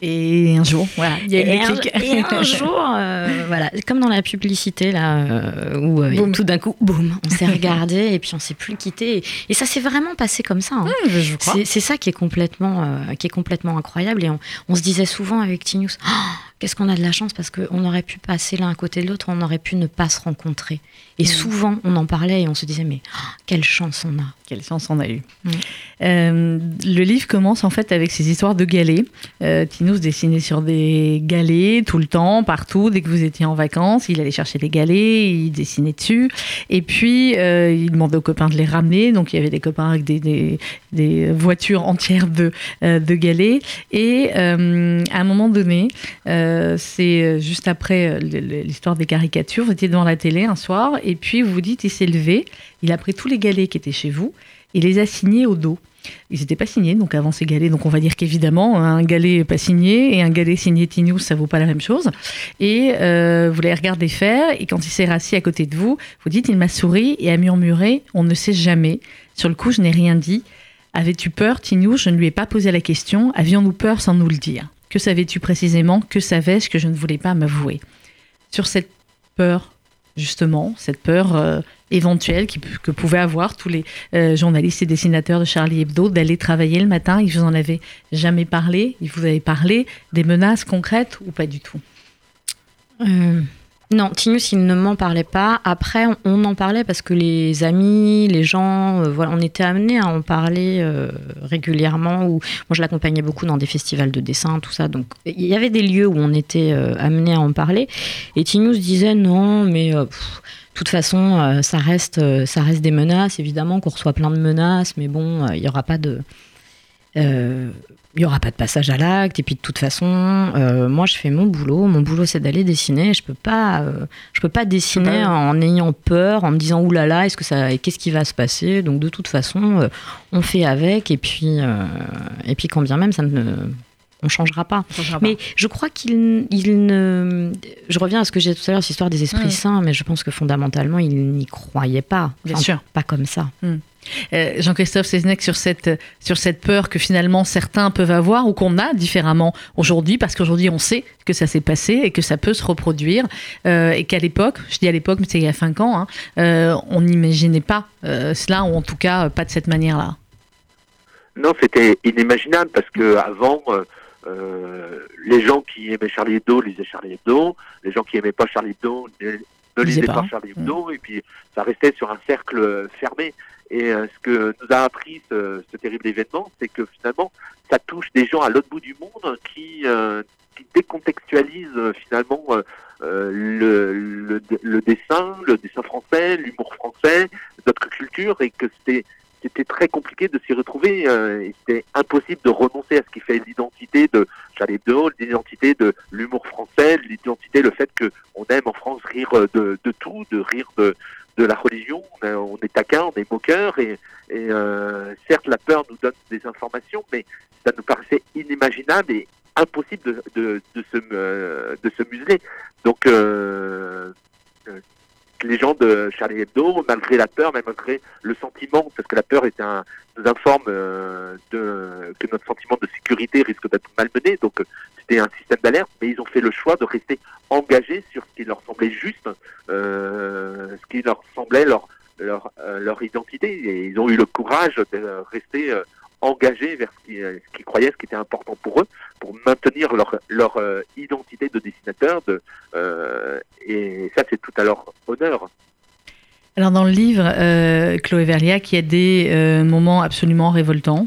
Et un jour, voilà, il y a
et, un, et un [LAUGHS] jour, euh, voilà, comme dans la publicité là, euh, où tout d'un coup, boum, on s'est regardé et puis on s'est plus quitté. Et, ça s'est vraiment passé comme ça. Hein. c'est ça qui est complètement, qui est complètement incroyable. Et on, se disait souvent avec Tinus, oh, qu'est-ce qu'on a de la chance parce qu'on aurait pu passer l'un à côté de l'autre, on aurait pu ne pas se rencontrer. Et souvent, on en parlait et on se disait, mais oh, Quelle chance on a.
Quelle chance on a eu. Euh, le livre commence en fait avec ces histoires de galets. Euh, Tinous dessinait sur des galets tout le temps, partout. Dès que vous étiez en vacances, il allait chercher des galets, il dessinait dessus. Et puis, euh, il demandait aux copains de les ramener. Donc, il y avait des copains avec des, des, voitures entières de, euh, de galets. Et à un moment donné, c'est juste après l'histoire des caricatures, vous étiez devant la télé un soir, et puis vous vous dites, il s'est levé, il a pris tous les galets qui étaient chez vous, et les a signés au dos. Ils n'étaient pas signés, donc avant ces galets. Donc on va dire qu'évidemment, un galet pas signé et un galet signé Tinius, ça vaut pas la même chose. Et euh, vous les regardez faire, et quand il s'est rassis à côté de vous, vous dites, il m'a souri et a murmuré, on ne sait jamais. Sur le coup, je n'ai rien dit. Avais-tu peur, Tinius Je ne lui ai pas posé la question. Avions-nous peur sans nous le dire? Que savais-tu précisément? Que savais-je que je ne voulais pas m'avouer? Sur cette peur, justement, cette peur euh, éventuelle que pouvaient avoir tous les euh, journalistes et dessinateurs de Charlie Hebdo d'aller travailler le matin. Ils vous en avaient jamais parlé? Ils vous avaient parlé des menaces concrètes ou pas du tout?
Euh, Non, Tinus, il ne m'en parlait pas. Après, on, en parlait parce que les amis, les gens, euh, voilà, on était amenés à en parler régulièrement. Ou moi, je l'accompagnais beaucoup dans des festivals de dessin, tout ça. Donc, il y avait des lieux où on était amenés à en parler. Et Tinus disait non, mais toute façon, euh, ça, reste, euh, des menaces, évidemment, qu'on reçoit plein de menaces, mais bon, euh, il n'y aura pas de. Il y aura pas de passage à l'acte et puis de toute façon moi je fais mon boulot. Mon boulot c'est d'aller dessiner. Je peux pas je peux pas dessiner en ayant peur en me disant oulala là là, est-ce que ça qu'est-ce qui va se passer? Donc de toute façon on fait avec et puis et puis quand bien même ça ne on changera pas. changera mais je crois qu'il il ne. Je reviens à ce que j'ai tout à l'heure, cette histoire des esprits saints, mais je pense que fondamentalement, il n'y croyait pas.
Bien sûr.
Pas comme ça.
Hmm. Euh, Jean-Christophe Seznec sur cette, sur cette peur que finalement certains peuvent avoir ou qu'on a différemment aujourd'hui, parce qu'aujourd'hui on sait que ça s'est passé et que ça peut se reproduire, euh, et qu'à l'époque, je dis à l'époque, mais c'est il y a 5 ans, hein, euh, on n'imaginait pas cela, ou en tout cas pas de cette manière-là.
Non, c'était inimaginable, parce que avant euh, les gens qui aimaient Charlie Hebdo lisaient Charlie Hebdo, les gens qui aimaient pas Charlie Hebdo ne, lisaient pas. Charlie Hebdo, mm. et puis ça restait sur un cercle fermé. Et euh, ce que nous a appris ce, terrible événement, c'est que finalement, ça touche des gens à l'autre bout du monde qui, euh, qui décontextualisent finalement le, le, dessin, le dessin français, l'humour français, notre culture, et que c'était c'était très compliqué de s'y retrouver. Euh, c'était impossible de renoncer à ce qui fait l'identité de Charlie Hebdo, l'identité de l'humour français, l'identité, le fait qu'on aime en France rire de, de, tout, de rire de, de la religion. On est taquin, on est moqueur, et, et euh, certes la peur nous donne des informations, mais ça nous paraissait inimaginable et impossible de, de, de se, euh, de se museler. Donc euh, les gens de Charlie Hebdo, malgré la peur, même malgré le sentiment, parce que la peur est un, nous informe euh, de, que notre sentiment de sécurité risque d'être malmené, donc euh, c'était un système d'alerte, mais ils ont fait le choix de rester engagés sur ce qui leur semblait juste, euh, ce qui leur semblait leur, leur, leur identité, et ils ont eu le courage de rester engagés vers ce qu'ils euh, qui croyaient, ce qui était important pour eux, pour maintenir leur, euh, identité de dessinateur. De, euh, et ça, c'est tout à leur honneur.
Alors dans le livre, Chloé Verlia, qui a des moments absolument révoltants,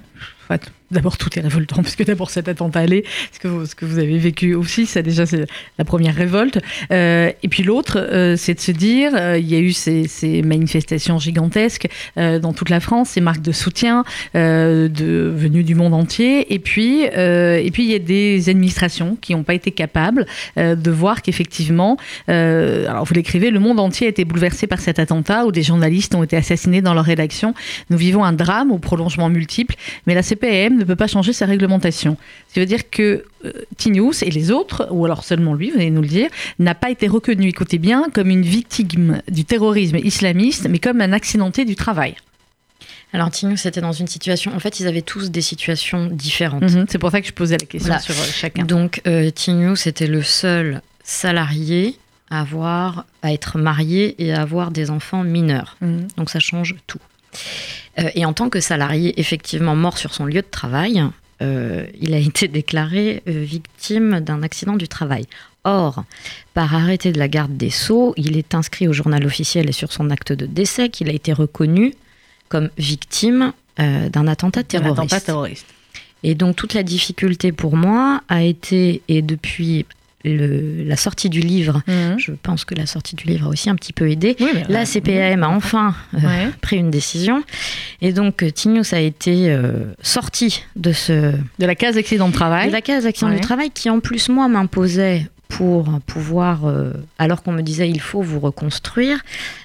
d'abord tout est révoltant, parce que d'abord cet attentat allé, ce que vous, avez vécu aussi, ça déjà c'est la première révolte. Euh, et puis l'autre, euh, c'est de se dire, euh, il y a eu ces, manifestations gigantesques dans toute la France, ces marques de soutien venues du monde entier, et puis et puis il y a des administrations qui n'ont pas été capables de voir qu'effectivement, alors vous l'écrivez, le monde entier a été bouleversé par cet attentat où des journalistes ont été assassinés dans leur rédaction. Nous vivons un drame au prolongement multiple, mais la CPM ne peut pas changer sa réglementation. Ce qui veut dire que euh, Tinius et les autres, ou alors seulement lui, vous allez nous le dire, n'a pas été reconnu, écoutez bien, comme une victime du terrorisme islamiste, mais comme un accidenté du travail.
Alors Tinius était dans une situation, en fait ils avaient tous des situations différentes.
Mhm, c'est pour ça que je posais la question sur euh, chacun.
Donc euh, Tinius était le seul salarié à avoir, à être marié et à avoir des enfants mineurs. Mhm. Donc ça change tout. Euh, et en tant que salarié effectivement mort sur son lieu de travail, euh, il a été déclaré euh, victime d'un accident du travail. Or, par arrêté de la garde des Sceaux, il est inscrit au journal officiel et sur son acte de décès qu'il a été reconnu comme victime euh, d'un attentat terroriste.
Un attentat terroriste.
Et donc toute la difficulté pour moi a été, et depuis le, la sortie du livre,
Mhm.
je pense que la sortie du livre a aussi un petit peu aidé,
Oui,
la CPAM a enfin euh, [LAUGHS]
Ouais.
pris une décision. Et donc euh, Tignous a été euh, sorti de, ce,
De la case accident de travail.
de la case accident
Ouais.
du travail qui en plus moi m'imposait pour pouvoir, euh, alors qu'on me disait il faut vous reconstruire,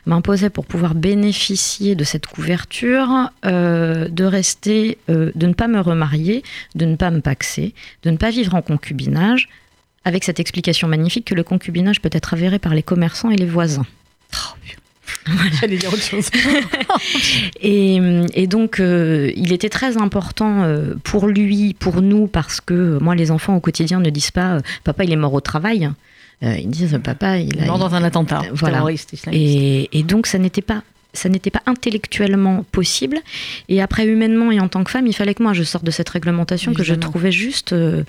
m'imposait pour pouvoir bénéficier de cette couverture, euh, de rester, euh, de ne pas me remarier, de ne pas me paxer, de ne pas vivre en concubinage, avec cette explication magnifique que le concubinage peut être avéré par les commerçants et les voisins.
J'allais dire autre chose. [LAUGHS]
Et, et donc, euh, il était très important euh, pour lui, pour nous, parce que euh, moi, les enfants au quotidien ne disent pas Papa, il est mort au travail. Euh, ils disent Papa, il a.
Mort dans un attentat
voilà.
terroriste.
Et, et donc, ça n'était pas. Ça n'était pas intellectuellement possible. Et après, humainement et en tant que femme, il fallait que moi je sorte de cette réglementation que je trouvais juste. euh,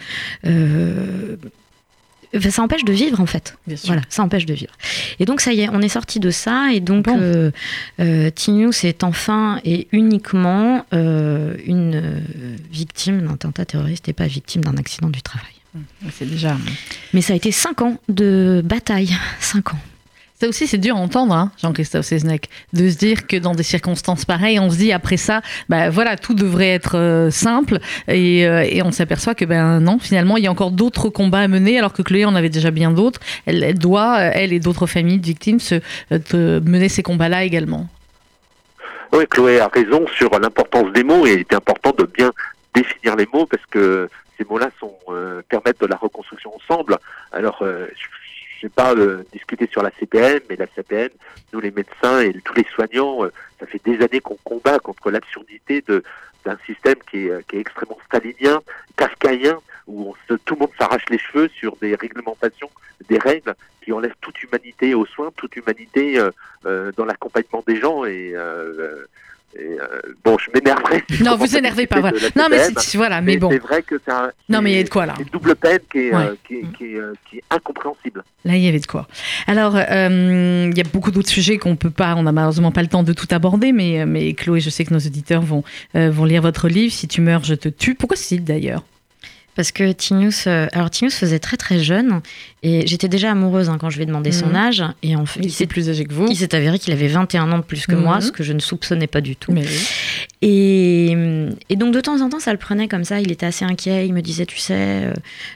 euh, ça empêche de vivre en fait.
Bien sûr.
Voilà, ça empêche de vivre. Et donc ça y est, on est sorti de ça et donc
Bon.
euh, euh, est enfin et uniquement euh, une euh, victime d'un attentat terroriste et pas victime d'un accident du travail.
C'est déjà.
Mais ça a été cinq ans de bataille, [LAUGHS] cinq ans.
Ça aussi, c'est dur à entendre, hein, Jean-Christophe Seznec, de se dire que dans des circonstances pareilles, on se dit après ça, bah voilà, tout devrait être euh, simple, et, euh, et on s'aperçoit que ben non, finalement, il y a encore d'autres combats à mener, alors que Chloé en avait déjà bien d'autres. Elle, doit, euh, elle et d'autres familles de victimes, se, mener ces combats-là également.
Oui, Chloé a raison sur l'importance des mots et il est important de bien définir les mots parce que ces mots-là permettent de la reconstruction ensemble. Alors, euh, je pas euh, discuter sur la CPM, mais la CPM, nous les médecins et tous les soignants, euh, ça fait des années qu'on combat contre l'absurdité de d'un système qui est, euh, qui est extrêmement stalinien, kafkaïen, où on se- tout le monde s'arrache les cheveux sur des réglementations, des règles qui enlèvent toute humanité aux soins, toute humanité euh, dans l'accompagnement des gens et, euh, et, euh, bon, je m'énerverai. si [LAUGHS]
Non, vous énervez pas, voilà. Non, mais voilà, mais
mais
bon.
c'est vrai que c'est un,
Non, mais il y a
c'est-
de quoi là.
c'est une double peine qui est,
Ouais.
euh, qui, est- qui est, euh, qui est incompréhensible.
Là, il y avait de quoi. Alors, il y a beaucoup d'autres sujets qu'on peut pas, on n'a malheureusement pas le temps de tout aborder, mais, mais Chloé, je sais que nos auditeurs vont, vont lire votre livre. Si tu meurs, je te tue. Pourquoi ce titre d'ailleurs?
Parce que Tignous, euh, alors Tignous faisait très très jeune et j'étais déjà amoureuse hein, quand je lui ai demandé son
Mhm.
âge et en fait,
Il
il
est
s'est
plus âgé que vous.
il s'est avéré qu'il avait 21 ans de plus que
Mhm.
moi, ce que je ne soupçonnais pas du tout.
Mais.
Et, et donc de temps en temps, ça le prenait comme ça. Il était assez inquiet. Il me disait, tu sais, euh,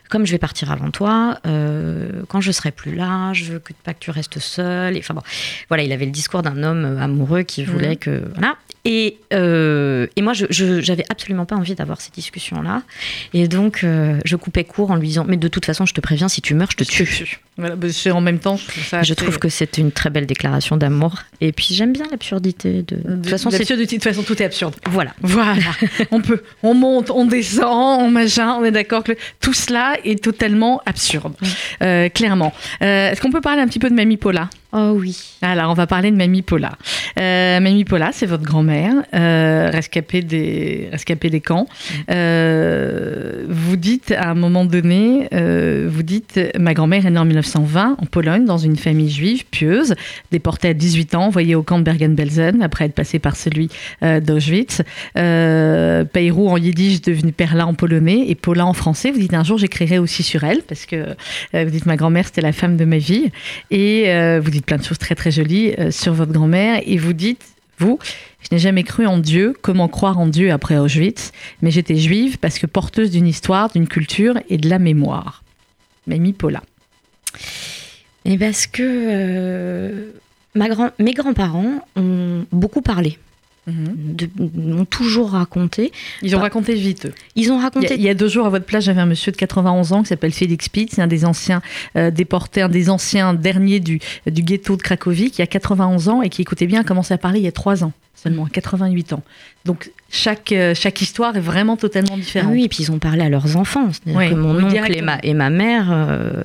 comme je vais partir avant toi, euh, quand je serai plus là, je veux que, pas que tu restes seule. Enfin bon, voilà, il avait le discours d'un homme amoureux qui voulait
Mhm.
que voilà. Et, euh, et moi, je, j'avais absolument pas envie d'avoir ces discussions-là. Et donc, euh, je coupais court en lui disant, mais de toute façon, je te préviens, si tu meurs, je te tue.
Voilà, bah, c'est en même temps, je trouve ça.
Je
assez-
trouve que c'est une très belle déclaration d'amour. Et puis, j'aime bien l'absurdité de. De toute façon,
de toute façon, tout est absurde.
voilà.
Voilà, [LAUGHS] on peut, on monte, on descend, on machin, on est d'accord que tout cela est totalement absurde, euh, clairement. Euh, Est-ce qu'on peut parler un petit peu de Mamie Paula?
Oh oui.
Alors, on va parler de Mamie Paula. Euh, Mamie Paula, c'est votre grand-mère, euh, rescapée, des, rescapée des camps. Euh, vous dites à un moment donné, vous dites, ma grand-mère est née en 1920 en Pologne, dans une famille juive pieuse, déportée à 18 ans, envoyée au camp de Bergen-Belsen, après être passée par celui euh, d'Auschwitz. Euh, Peyrou en yiddish, devenu Perla en polonais, et Paula en français. Vous dites, un jour, j'écrirai aussi sur elle, parce que euh, vous dites, ma grand-mère, c'était la femme de ma vie. Et euh, vous dites plein de choses très très jolies sur votre grand-mère. Et vous dites, vous, je n'ai jamais cru en Dieu. Comment croire en Dieu après Auschwitz? Mais j'étais juive parce que porteuse d'une histoire, d'une culture et de la mémoire. Mamie Paula.
Et parce que euh, ma grand, mes grands-parents ont beaucoup parlé, de- ont toujours raconté.
Ils ont
Bah,
raconté vite. eux.
Ils ont
Il y, a,
raconté.
il y a deux jours à votre place, j'avais un monsieur de 91 ans qui s'appelle Félix Pitts, c'est un des anciens euh, déportés, un des anciens derniers du, du ghetto de Cracovie, qui a 91 ans et qui, écoutez bien, a commencé à parler il y a trois ans seulement, à 88 ans. Donc chaque, euh, chaque histoire est vraiment totalement différente.
Ah oui, et puis ils ont parlé à leurs enfants.
Oui,
que mon oncle et ma, et ma mère, euh,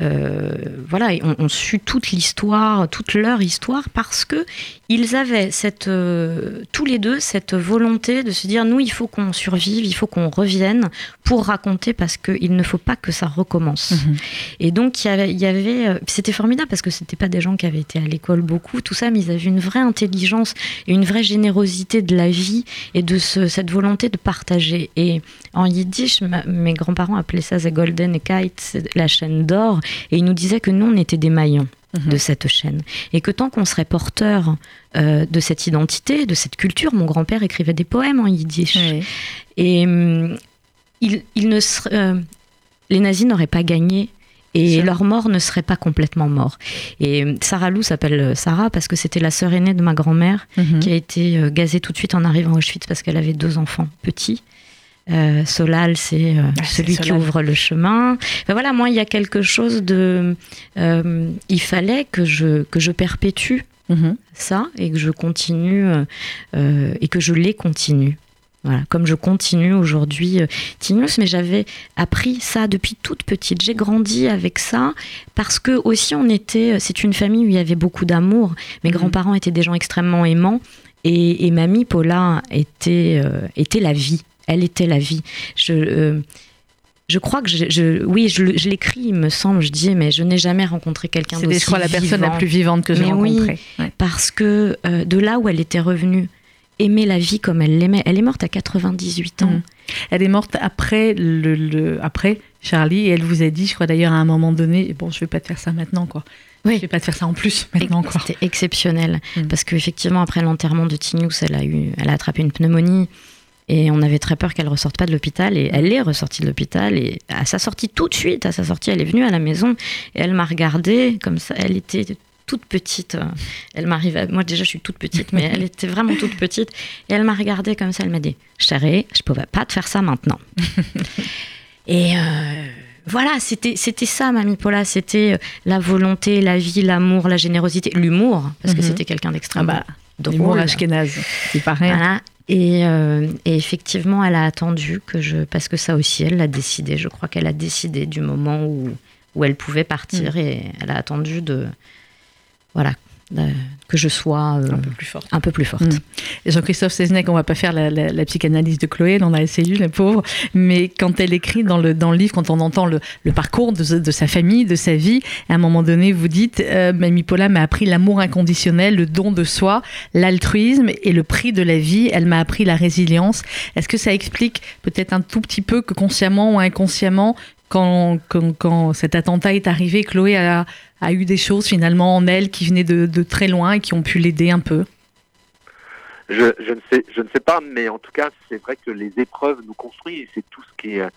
euh, voilà, ont, ont su toute l'histoire, toute leur histoire, parce que ils avaient cette, euh, tous les deux cette volonté de se dire nous, il faut qu'on survive, il faut qu'on revienne pour raconter, parce qu'il ne faut pas que ça recommence.
Mhm.
Et donc, il y avait, il y avait, c'était formidable parce que c'était pas des gens qui avaient été à l'école beaucoup, tout ça, mais ils avaient une vraie intelligence et une vraie générosité de la vie et de ce- cette volonté de partager. Et en yiddish, ma- mes grands-parents appelaient ça The Golden Kite, la chaîne d'or, et ils nous disaient que nous, on était des maillons
Mhm.
de cette chaîne. Et que tant qu'on serait porteur euh, de cette identité, de cette culture, mon grand-père écrivait des poèmes en yiddish.
Oui.
Et hum, il, il ne serait- euh, les nazis n'auraient pas gagné et leur mort ne serait pas complètement mort. Et hum, Sarah Lou s'appelle euh, Sarah parce que c'était la sœur aînée de ma grand-mère
Mhm.
qui a été euh, gazée tout de suite en arrivant à Auschwitz parce qu'elle avait deux enfants petits. Euh, Solal, c'est euh,
Ah, c'est
celui qui ouvre le chemin. Enfin, voilà, moi, il y a quelque chose de. euh, il fallait que je, que je perpétue
Mhm.
ça et que je continue euh, euh, et que je les continue. Voilà, comme je continue aujourd'hui euh, Tinus, mais j'avais appris ça depuis toute petite. J'ai grandi avec ça parce que aussi on était, c'est une famille où il y avait beaucoup d'amour. Mes
Mhm.
grands-parents étaient des gens extrêmement aimants et, et mamie Paula était euh, était la vie. Elle était la vie. Je euh, je crois que je, je- oui, je, l'écris, il me semble. Je dis, mais je n'ai jamais rencontré quelqu'un d'aussi
je crois, la personne la plus vivante que j'ai
oui.
rencontrée. Ouais.
parce que euh, de là où elle était revenue, aimer la vie comme elle l'aimait. Elle est morte à 98 ans.
Mhm. Elle est morte après, le, le- après Charlie et elle vous a dit, je crois d'ailleurs à un moment donné, bon, je vais pas te faire ça maintenant, quoi.
Oui.
Je vais pas te faire ça en plus maintenant, quoi.
C'était exceptionnel
Mm.
parce qu'effectivement après l'enterrement de Tinius, elle a eu, elle a attrapé une pneumonie et on avait très peur qu'elle ressorte pas de l'hôpital et elle est ressortie de l'hôpital et à sa sortie tout de suite, à sa sortie, elle est venue à la maison et elle m'a regardée comme ça. Elle était toute petite. euh, Elle m'arrivait, moi déjà je suis toute petite, mais elle était vraiment toute petite et elle m'a regardée comme ça. Elle m'a dit, chérie, je pouvais pas te faire ça maintenant. [LAUGHS] et euh, voilà, c'était ça, Mamie Paula. C'était euh, la volonté, la vie, l'amour, la générosité, l'humour, parce que
Mhm.
c'était quelqu'un
Ah
d'extrêmement
bah,
drôle.
l'humour ashkénaze, c'est.
Voilà. Et, euh, et effectivement, elle a attendu que je. Parce que ça aussi, elle l'a décidé. Je crois qu'elle a décidé du moment où, où elle pouvait partir
Mm.
et elle a attendu de. Voilà. de- que je sois euh,
Un peu plus fort.
un peu plus forte.
Mm. Jean-Christophe Seznec, on va pas faire la, la- la psychanalyse de Chloé, en a essayé, la pauvre, mais quand elle écrit dans le, dans le livre, quand on entend le, le parcours de, de sa famille, de sa vie, à un moment donné, vous dites, euh, Mamie Paula m'a appris l'amour inconditionnel, le don de soi, l'altruisme et le prix de la vie, elle m'a appris la résilience. Est-ce que ça explique peut-être un tout petit peu que consciemment ou inconsciemment, quand, quand, quand cet attentat est arrivé, Chloé a, a eu des choses finalement en elle qui venaient de, très loin et qui ont pu l'aider un peu
Je, je ne sais, je ne sais pas, mais en tout cas, c'est vrai que les épreuves nous construisent. C'est tout ce qui est,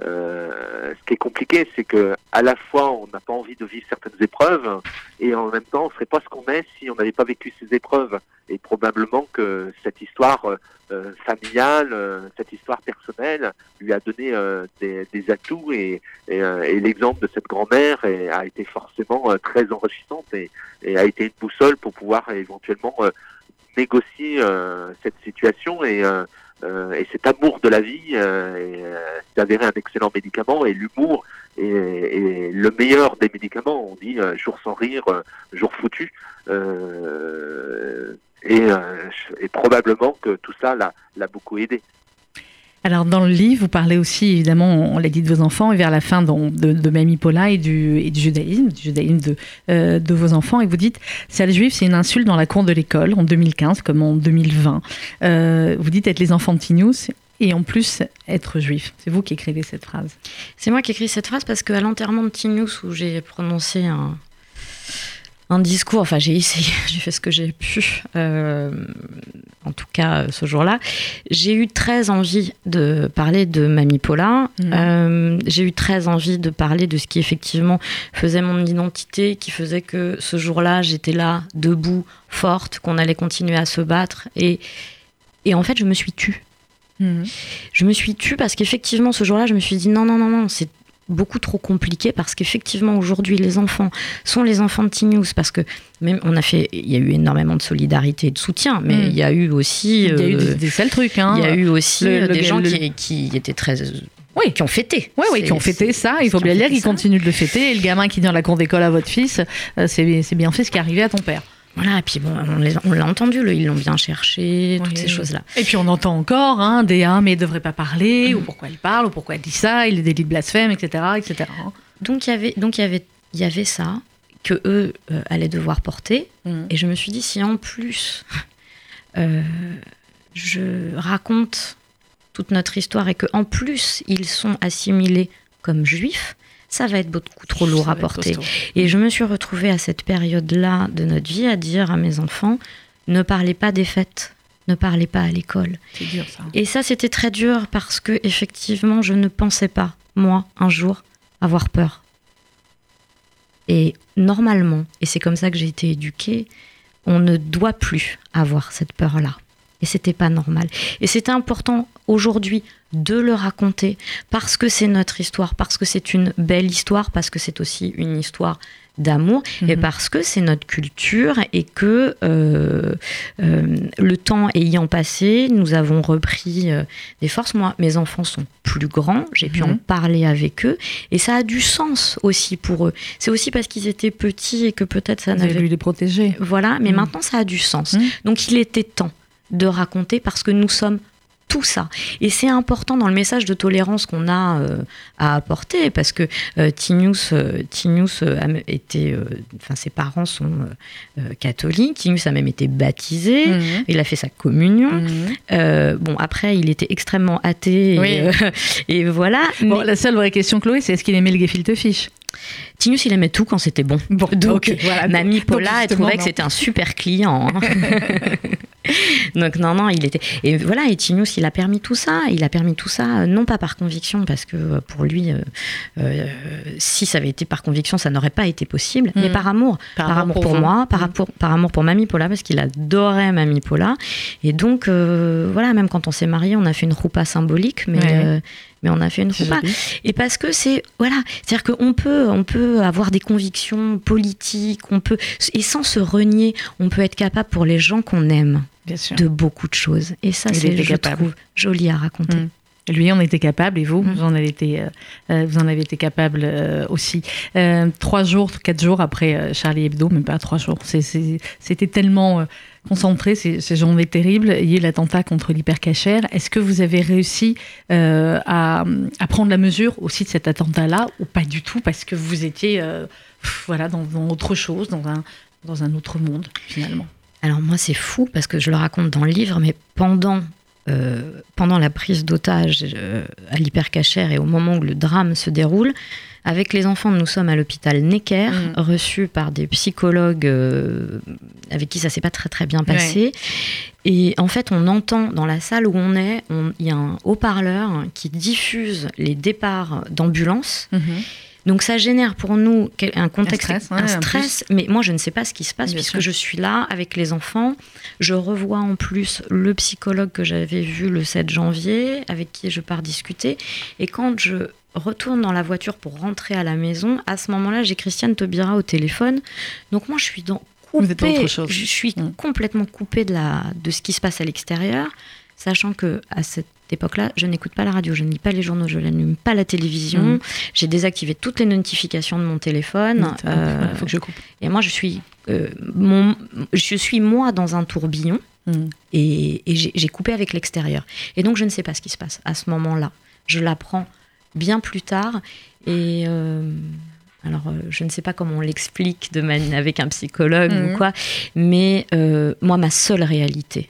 euh, ce qui est compliqué, c'est que à la fois on n'a pas envie de vivre certaines épreuves, et en même temps, on serait pas ce qu'on est si on n'avait pas vécu ces épreuves. Et probablement que cette histoire euh, familiale, euh, cette histoire personnelle, lui a donné des, atouts, et, l'exemple de cette grand-mère a été forcément très enrichissante et, et a été une boussole pour pouvoir éventuellement négocier cette situation et, euh, et cet amour de la vie euh, est, euh, s'est avéré un excellent médicament et l'humour est, est le meilleur des médicaments. On dit euh, jour sans rire, euh, jour foutu. Euh, et, et probablement que tout ça l'a beaucoup aidé.
Alors dans le livre, vous parlez aussi évidemment, on l'a dit de vos enfants, et vers la fin de, de Mamie Paula et du, judaïsme, du judaïsme de, euh, de vos enfants, et vous dites, sale juif, c'est une insulte dans la cour de l'école en 2015 comme en 2020. Euh, vous dites être les enfants de Tinius et en plus être juif. C'est vous qui écrivez cette phrase.
C'est moi qui écris cette phrase parce qu'à l'enterrement de Tinius, où j'ai prononcé un, un discours, enfin j'ai essayé, [LAUGHS] j'ai fait ce que j'ai pu, euh, en tout cas euh, ce jour-là, j'ai eu très envie de parler de Mamie Paula,
Mhm.
Euh, j'ai eu très envie de parler de ce qui effectivement faisait mon identité, qui faisait que ce jour-là j'étais là, debout, forte, qu'on allait continuer à se battre et, et en fait je me suis tue. Je me suis tue parce qu'effectivement, ce jour-là, je me suis dit non, non, non, non, c'est beaucoup trop compliqué parce qu'effectivement aujourd'hui les enfants sont les enfants de T-News parce que même on a fait, il y a eu énormément de solidarité et de soutien, mais
Mm.
il y a eu aussi,
Il y a eu
euh,
des, des sales trucs. Hein.
il y a eu aussi
Le-
euh,
le-
des gens
le-
qui, qui étaient très,
Oui.
qui ont fêté.
Oui, oui, qui ont fêté ça. Il faut bien dire qu'ils continuent de le fêter. Et le gamin qui vient à la cour d'école à votre fils, euh, c'est bien fait ce qui est arrivé à ton père.
Voilà, et puis bon, on l'a entendu, le- ils l'ont bien cherché, toutes
Oui.
ces choses-là.
Et puis on entend encore hein, des ah, mais il devrait pas parler, ou pourquoi il parle, ou pourquoi il dit ça, il est délit de blasphème, etc. etc. hein.
Donc il y avait, donc il y avait, il y avait ça que eux euh, allaient devoir porter.
Mhm.
Et je me suis dit, si en plus euh, je raconte toute notre histoire et que en plus ils sont assimilés comme juifs, ça va être beaucoup trop lourd
Ça
à porter. Et je me suis retrouvée à cette période-là de notre vie à dire à mes enfants, ne parlez pas des fêtes, ne parlez pas à l'école.
C'est dur ça.
Et ça, c'était très dur parce que effectivement, je ne pensais pas, moi, un jour, avoir peur. Et normalement, et c'est comme ça que j'ai été éduquée, on ne doit plus avoir cette peur-là. Et c'était pas normal. Et c'était important aujourd'hui de le raconter parce que c'est notre histoire, parce que c'est une belle histoire, parce que c'est aussi une histoire d'amour et
Mhm.
parce que c'est notre culture et que euh, euh, le temps ayant passé, nous avons repris euh, des forces. Moi, mes enfants sont plus grands, j'ai pu
Mhm.
en parler avec eux et ça a du sens aussi pour eux. C'est aussi parce qu'ils étaient petits et que peut-être ça n'avait
dû les protéger.
voilà, mais
Mhm.
maintenant ça a du sens. Donc il était temps de raconter parce que nous sommes tout ça. Et c'est important dans le message de tolérance qu'on a euh, à apporter parce que euh, Tinius, euh, Tinius, euh, était, enfin ses parents sont catholiques. Tinius a même été baptisé.
Mhm.
Il a fait sa communion. Euh, bon, après, il était extrêmement athée. Et,
Oui. [LAUGHS]
et voilà.
Bon,
Mais
la seule vraie question, Chloé, c'est est-ce qu'il aimait le gefilte fish
Tinius, il aimait tout quand c'était bon.
Bon,
Donc,
ok, voilà.
Mamie
Donc,
Paula, elle trouvait que c'était un super client. hein. [LAUGHS] [LAUGHS] Donc non, non, il était... Et voilà, et Tinius, il a permis tout ça. Il a permis tout ça, euh, non pas par conviction, parce que euh, pour lui, euh, euh, si ça avait été par conviction, ça n'aurait pas été possible, mais
Mhm.
par amour. Par, amour pour, moi, par, rapport- par amour pour Mamie Paula, parce qu'il adorait Mamie Paula. Et donc, euh, voilà, même quand on s'est mariés, on a fait une roupa symbolique, mais...
Ouais.
Mais on a fait une
joli.
Et parce que c'est voilà, c'est-à-dire qu'on peut on peut avoir des convictions politiques, on peut et sans se renier, on peut être capable pour les gens qu'on aime
Bien sûr.
de beaucoup de choses. Et ça c'est je
capable.
trouve joli à raconter.
Mm. Lui, on était capable, et vous,
Mm.
vous, en avez été, euh, euh, vous en avez été capable euh, aussi. Euh, trois jours, quatre jours après Charlie Hebdo, même pas trois jours. C'était tellement concentré, ces, ces journées terribles. Il y a eu l'attentat contre l'hypercachère. Est-ce que vous avez réussi à, à prendre la mesure aussi de cet attentat-là, ou pas du tout, parce que vous étiez voilà, dans, dans autre chose, dans un, dans un autre monde, finalement?
Alors moi c'est fou parce que je le raconte dans le livre, mais pendant euh, pendant la prise d'otage euh, à l'hypercachère et au moment où le drame se déroule, avec les enfants, nous sommes à l'hôpital Necker,
Mm.
reçus par des psychologues euh, avec qui ça s'est pas très très bien passé. Et en fait, on entend dans la salle où on est, il y a un haut-parleur qui diffuse les départs d'ambulance. Donc ça génère pour nous un contexte,
Un stress, ouais,
un
en
stress, mais moi je ne sais pas ce qui se passe
Bien
puisque
sûr.
je suis là avec les enfants. Je revois en plus le psychologue que j'avais vu le 7 janvier, avec qui je pars discuter. Et quand je retourne dans la voiture pour rentrer à la maison, à ce moment-là, j'ai Christiane Taubira au téléphone. Donc moi je suis dans
Vous êtes dans
coupée,
autre chose.
je suis complètement coupée de, la, de ce qui se passe à l'extérieur, sachant que à cette époque-là, je n'écoute pas la radio, je ne lis pas les journaux, je n'allume pas la télévision.
Mm.
J'ai désactivé toutes les notifications de mon téléphone.
Il
euh,
faut que je coupe.
et moi, je suis, euh, mon, je suis moi dans un tourbillon
Mm.
et, et j'ai coupé avec l'extérieur. Et donc, je ne sais pas ce qui se passe à ce moment-là. Je l'apprends bien plus tard. Et euh, alors, euh, je ne sais pas comment on l'explique avec un psychologue
Mhm.
ou quoi, mais moi, ma seule réalité,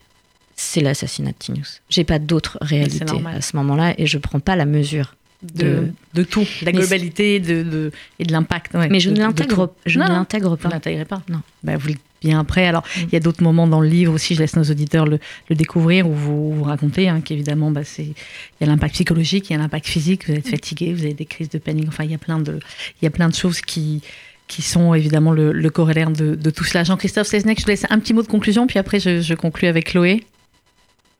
c'est l'assassinat de Tinius. J'ai pas d'autre réalité à ce moment-là et je prends pas la mesure.
de, de tout, de la globalité de, de- et de l'impact. ouais,
Mais je ne l'intègre, je
Non,
ne l'intègre
Vous
pas.
l'intégrez pas
Non.
Bah, vous bien après. Alors,
Mm.
il y a d'autres moments dans le livre aussi, je laisse nos auditeurs le, le découvrir, où vous, vous racontez hein, qu'évidemment, bah, c'est- il y a l'impact psychologique, il y a l'impact physique, vous êtes
Mm.
fatigué, vous avez des crises de panique, enfin, il y a plein de, il y a plein de choses qui qui sont évidemment le, le corollaire de, de tout cela. Jean-Christophe Seznec, je vous laisse un petit mot de conclusion, puis après je, je conclue avec Chloé.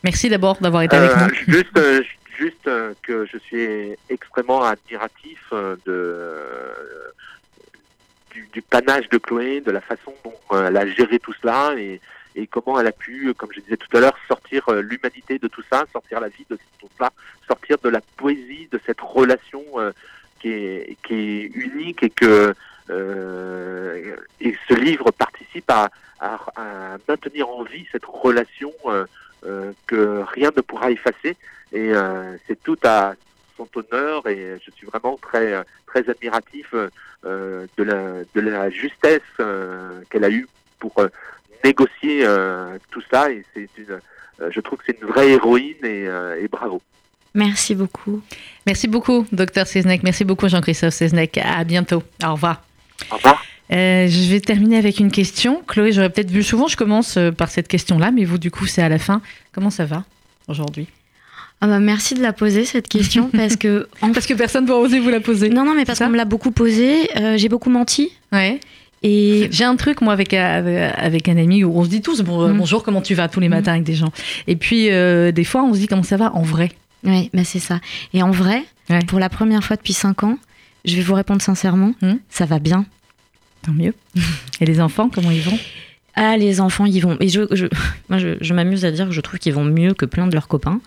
Merci d'abord d'avoir été avec
Euh,
nous.
juste, euh, juste euh, que je suis extrêmement admiratif de, du, du panache de Chloé, de la façon dont elle a géré tout cela et, et comment elle a pu, comme je disais tout à l'heure, sortir l'humanité de tout ça, sortir la vie de tout cela, sortir de la poésie de cette relation euh, qui, est, qui est unique et que euh, et ce livre participe à, à, à maintenir en vie cette relation euh, que rien ne pourra effacer et euh, c'est tout à son honneur et je suis vraiment très euh, très admiratif euh, de la de la justesse euh, qu'elle a eue pour euh, négocier euh, tout ça et c'est une euh, je trouve que c'est une vraie héroïne et, euh, et bravo.
Merci beaucoup.
Merci beaucoup, docteur Seznec. Merci beaucoup, Jean-Christophe Seznec. À bientôt. Au revoir.
Au revoir.
Euh, je vais terminer avec une question. Chloé, j'aurais peut-être vu souvent, je commence euh, par cette question-là, mais vous, du coup, c'est à la fin. Comment ça va aujourd'hui?
Ah bah, merci de la poser cette question [LAUGHS] parce que en-
Parce que personne ne va oser vous la poser.
non non mais parce qu'on me l'a beaucoup posée. euh, J'ai beaucoup menti
Ouais.
et
J'ai un truc, moi, avec, avec un ami où on se dit tous bon,
Mm.
bonjour, comment tu vas tous les matins avec des gens? Et puis, euh, des fois, on se dit comment ça va en vrai.
ouais bah c'est ça. Et en vrai,
Ouais.
pour la première fois depuis cinq ans, je vais vous répondre sincèrement,
Hmm.
ça va bien.
Tant mieux. Et les enfants, comment ils vont?
Ah les enfants ils vont et je, je [LAUGHS] moi je, je m'amuse à dire que je trouve qu'ils vont mieux que plein de leurs copains.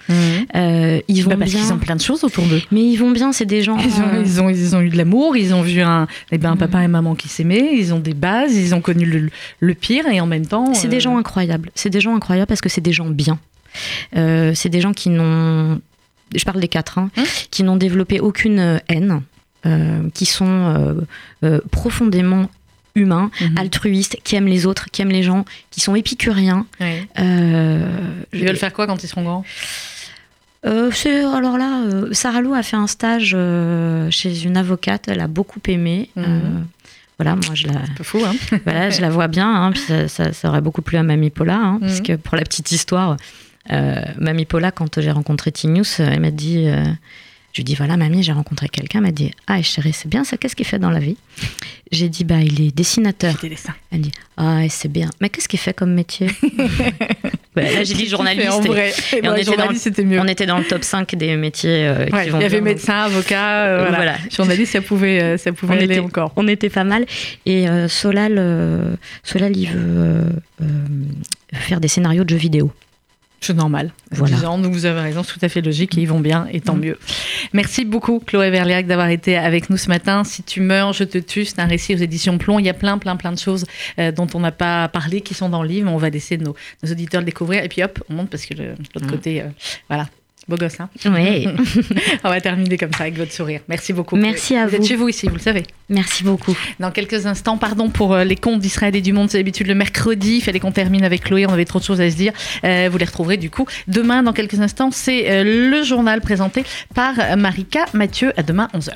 Euh, ils vont
Bah, Parce
bien.
qu'ils ont plein de choses autour d'eux.
Mais ils vont bien, c'est des gens.
Ils ont,
euh,
ils, ont, ils ont eu de l'amour, ils ont vu un, eh ben, un papa et maman qui s'aimaient, ils ont des bases, ils ont connu le, le pire et en même temps.
C'est
euh,
des gens incroyables. C'est des gens incroyables parce que c'est des gens bien. C'est des gens qui n'ont, je parle des quatre, hein, qui n'ont développé aucune haine, qui sont euh, euh, profondément humains,
mhm.
altruistes, qui aiment les autres, qui aiment les gens, qui sont épicuriens.
Ouais.
Euh,
Ils veulent faire quoi quand ils seront grands?
Euh, alors là, euh, Sarah Lou a fait un stage euh, chez une avocate. Elle a beaucoup aimé. Euh, voilà, moi je la,
Un peu fou, hein [LAUGHS]
Voilà, je la vois bien, hein, puis ça, ça- ça aurait beaucoup plu à Mamie Paula, hein,
Mhm.
parce que pour la petite histoire, euh, Mamie Paula, quand j'ai rencontré euh, elle m'a dit, euh, je lui dis voilà Mamie, j'ai rencontré quelqu'un, elle m'a dit ah chérie c'est bien ça, qu'est-ce qu'il fait dans la vie? J'ai dit bah il est dessinateur. Elle dit ah c'est bien, mais qu'est-ce qu'il fait comme métier? [LAUGHS] Bah, Là j'ai dit journaliste.
En
et
vrai? Et
on était dans
mieux.
on était dans le top 5 des métiers euh,
Ouais,
qui
il y avait
bien.
médecin, avocat, euh, voilà.
Voilà.
Journaliste, ça pouvait, euh, ça pouvait
On
aller
était-
encore.
On était pas mal. Et euh, Solal, euh, Solal, il veut euh, euh, faire des scénarios de jeux vidéo.
C'est normal.
Voilà.
10 ans, donc vous avez raison, c'est tout à fait logique et ils vont bien et tant
Mhm.
mieux. Merci beaucoup Chloé Verliac d'avoir été avec nous ce matin. Si tu meurs, je te tue, c'est un récit aux éditions Plomb. Il y a plein, plein, plein de choses euh, dont on n'a pas parlé qui sont dans le livre. On va laisser nos, nos auditeurs le découvrir et puis hop, on monte parce que l'autre
Mhm.
côté, euh, voilà. Beau gosse, hein
Oui. [LAUGHS]
On va terminer comme ça avec votre sourire. Merci beaucoup.
Merci à
vous. êtes
vous.
chez vous ici, vous le savez.
Merci beaucoup.
Dans quelques instants, pardon pour euh, les contes d'Israël et du monde, c'est d'habitude le mercredi. Il fallait qu'on termine avec Chloé, on avait trop de choses à se dire. Euh, vous les retrouverez du coup demain, dans quelques instants. C'est euh, le journal présenté par Marika Mathieu. À demain, 11h.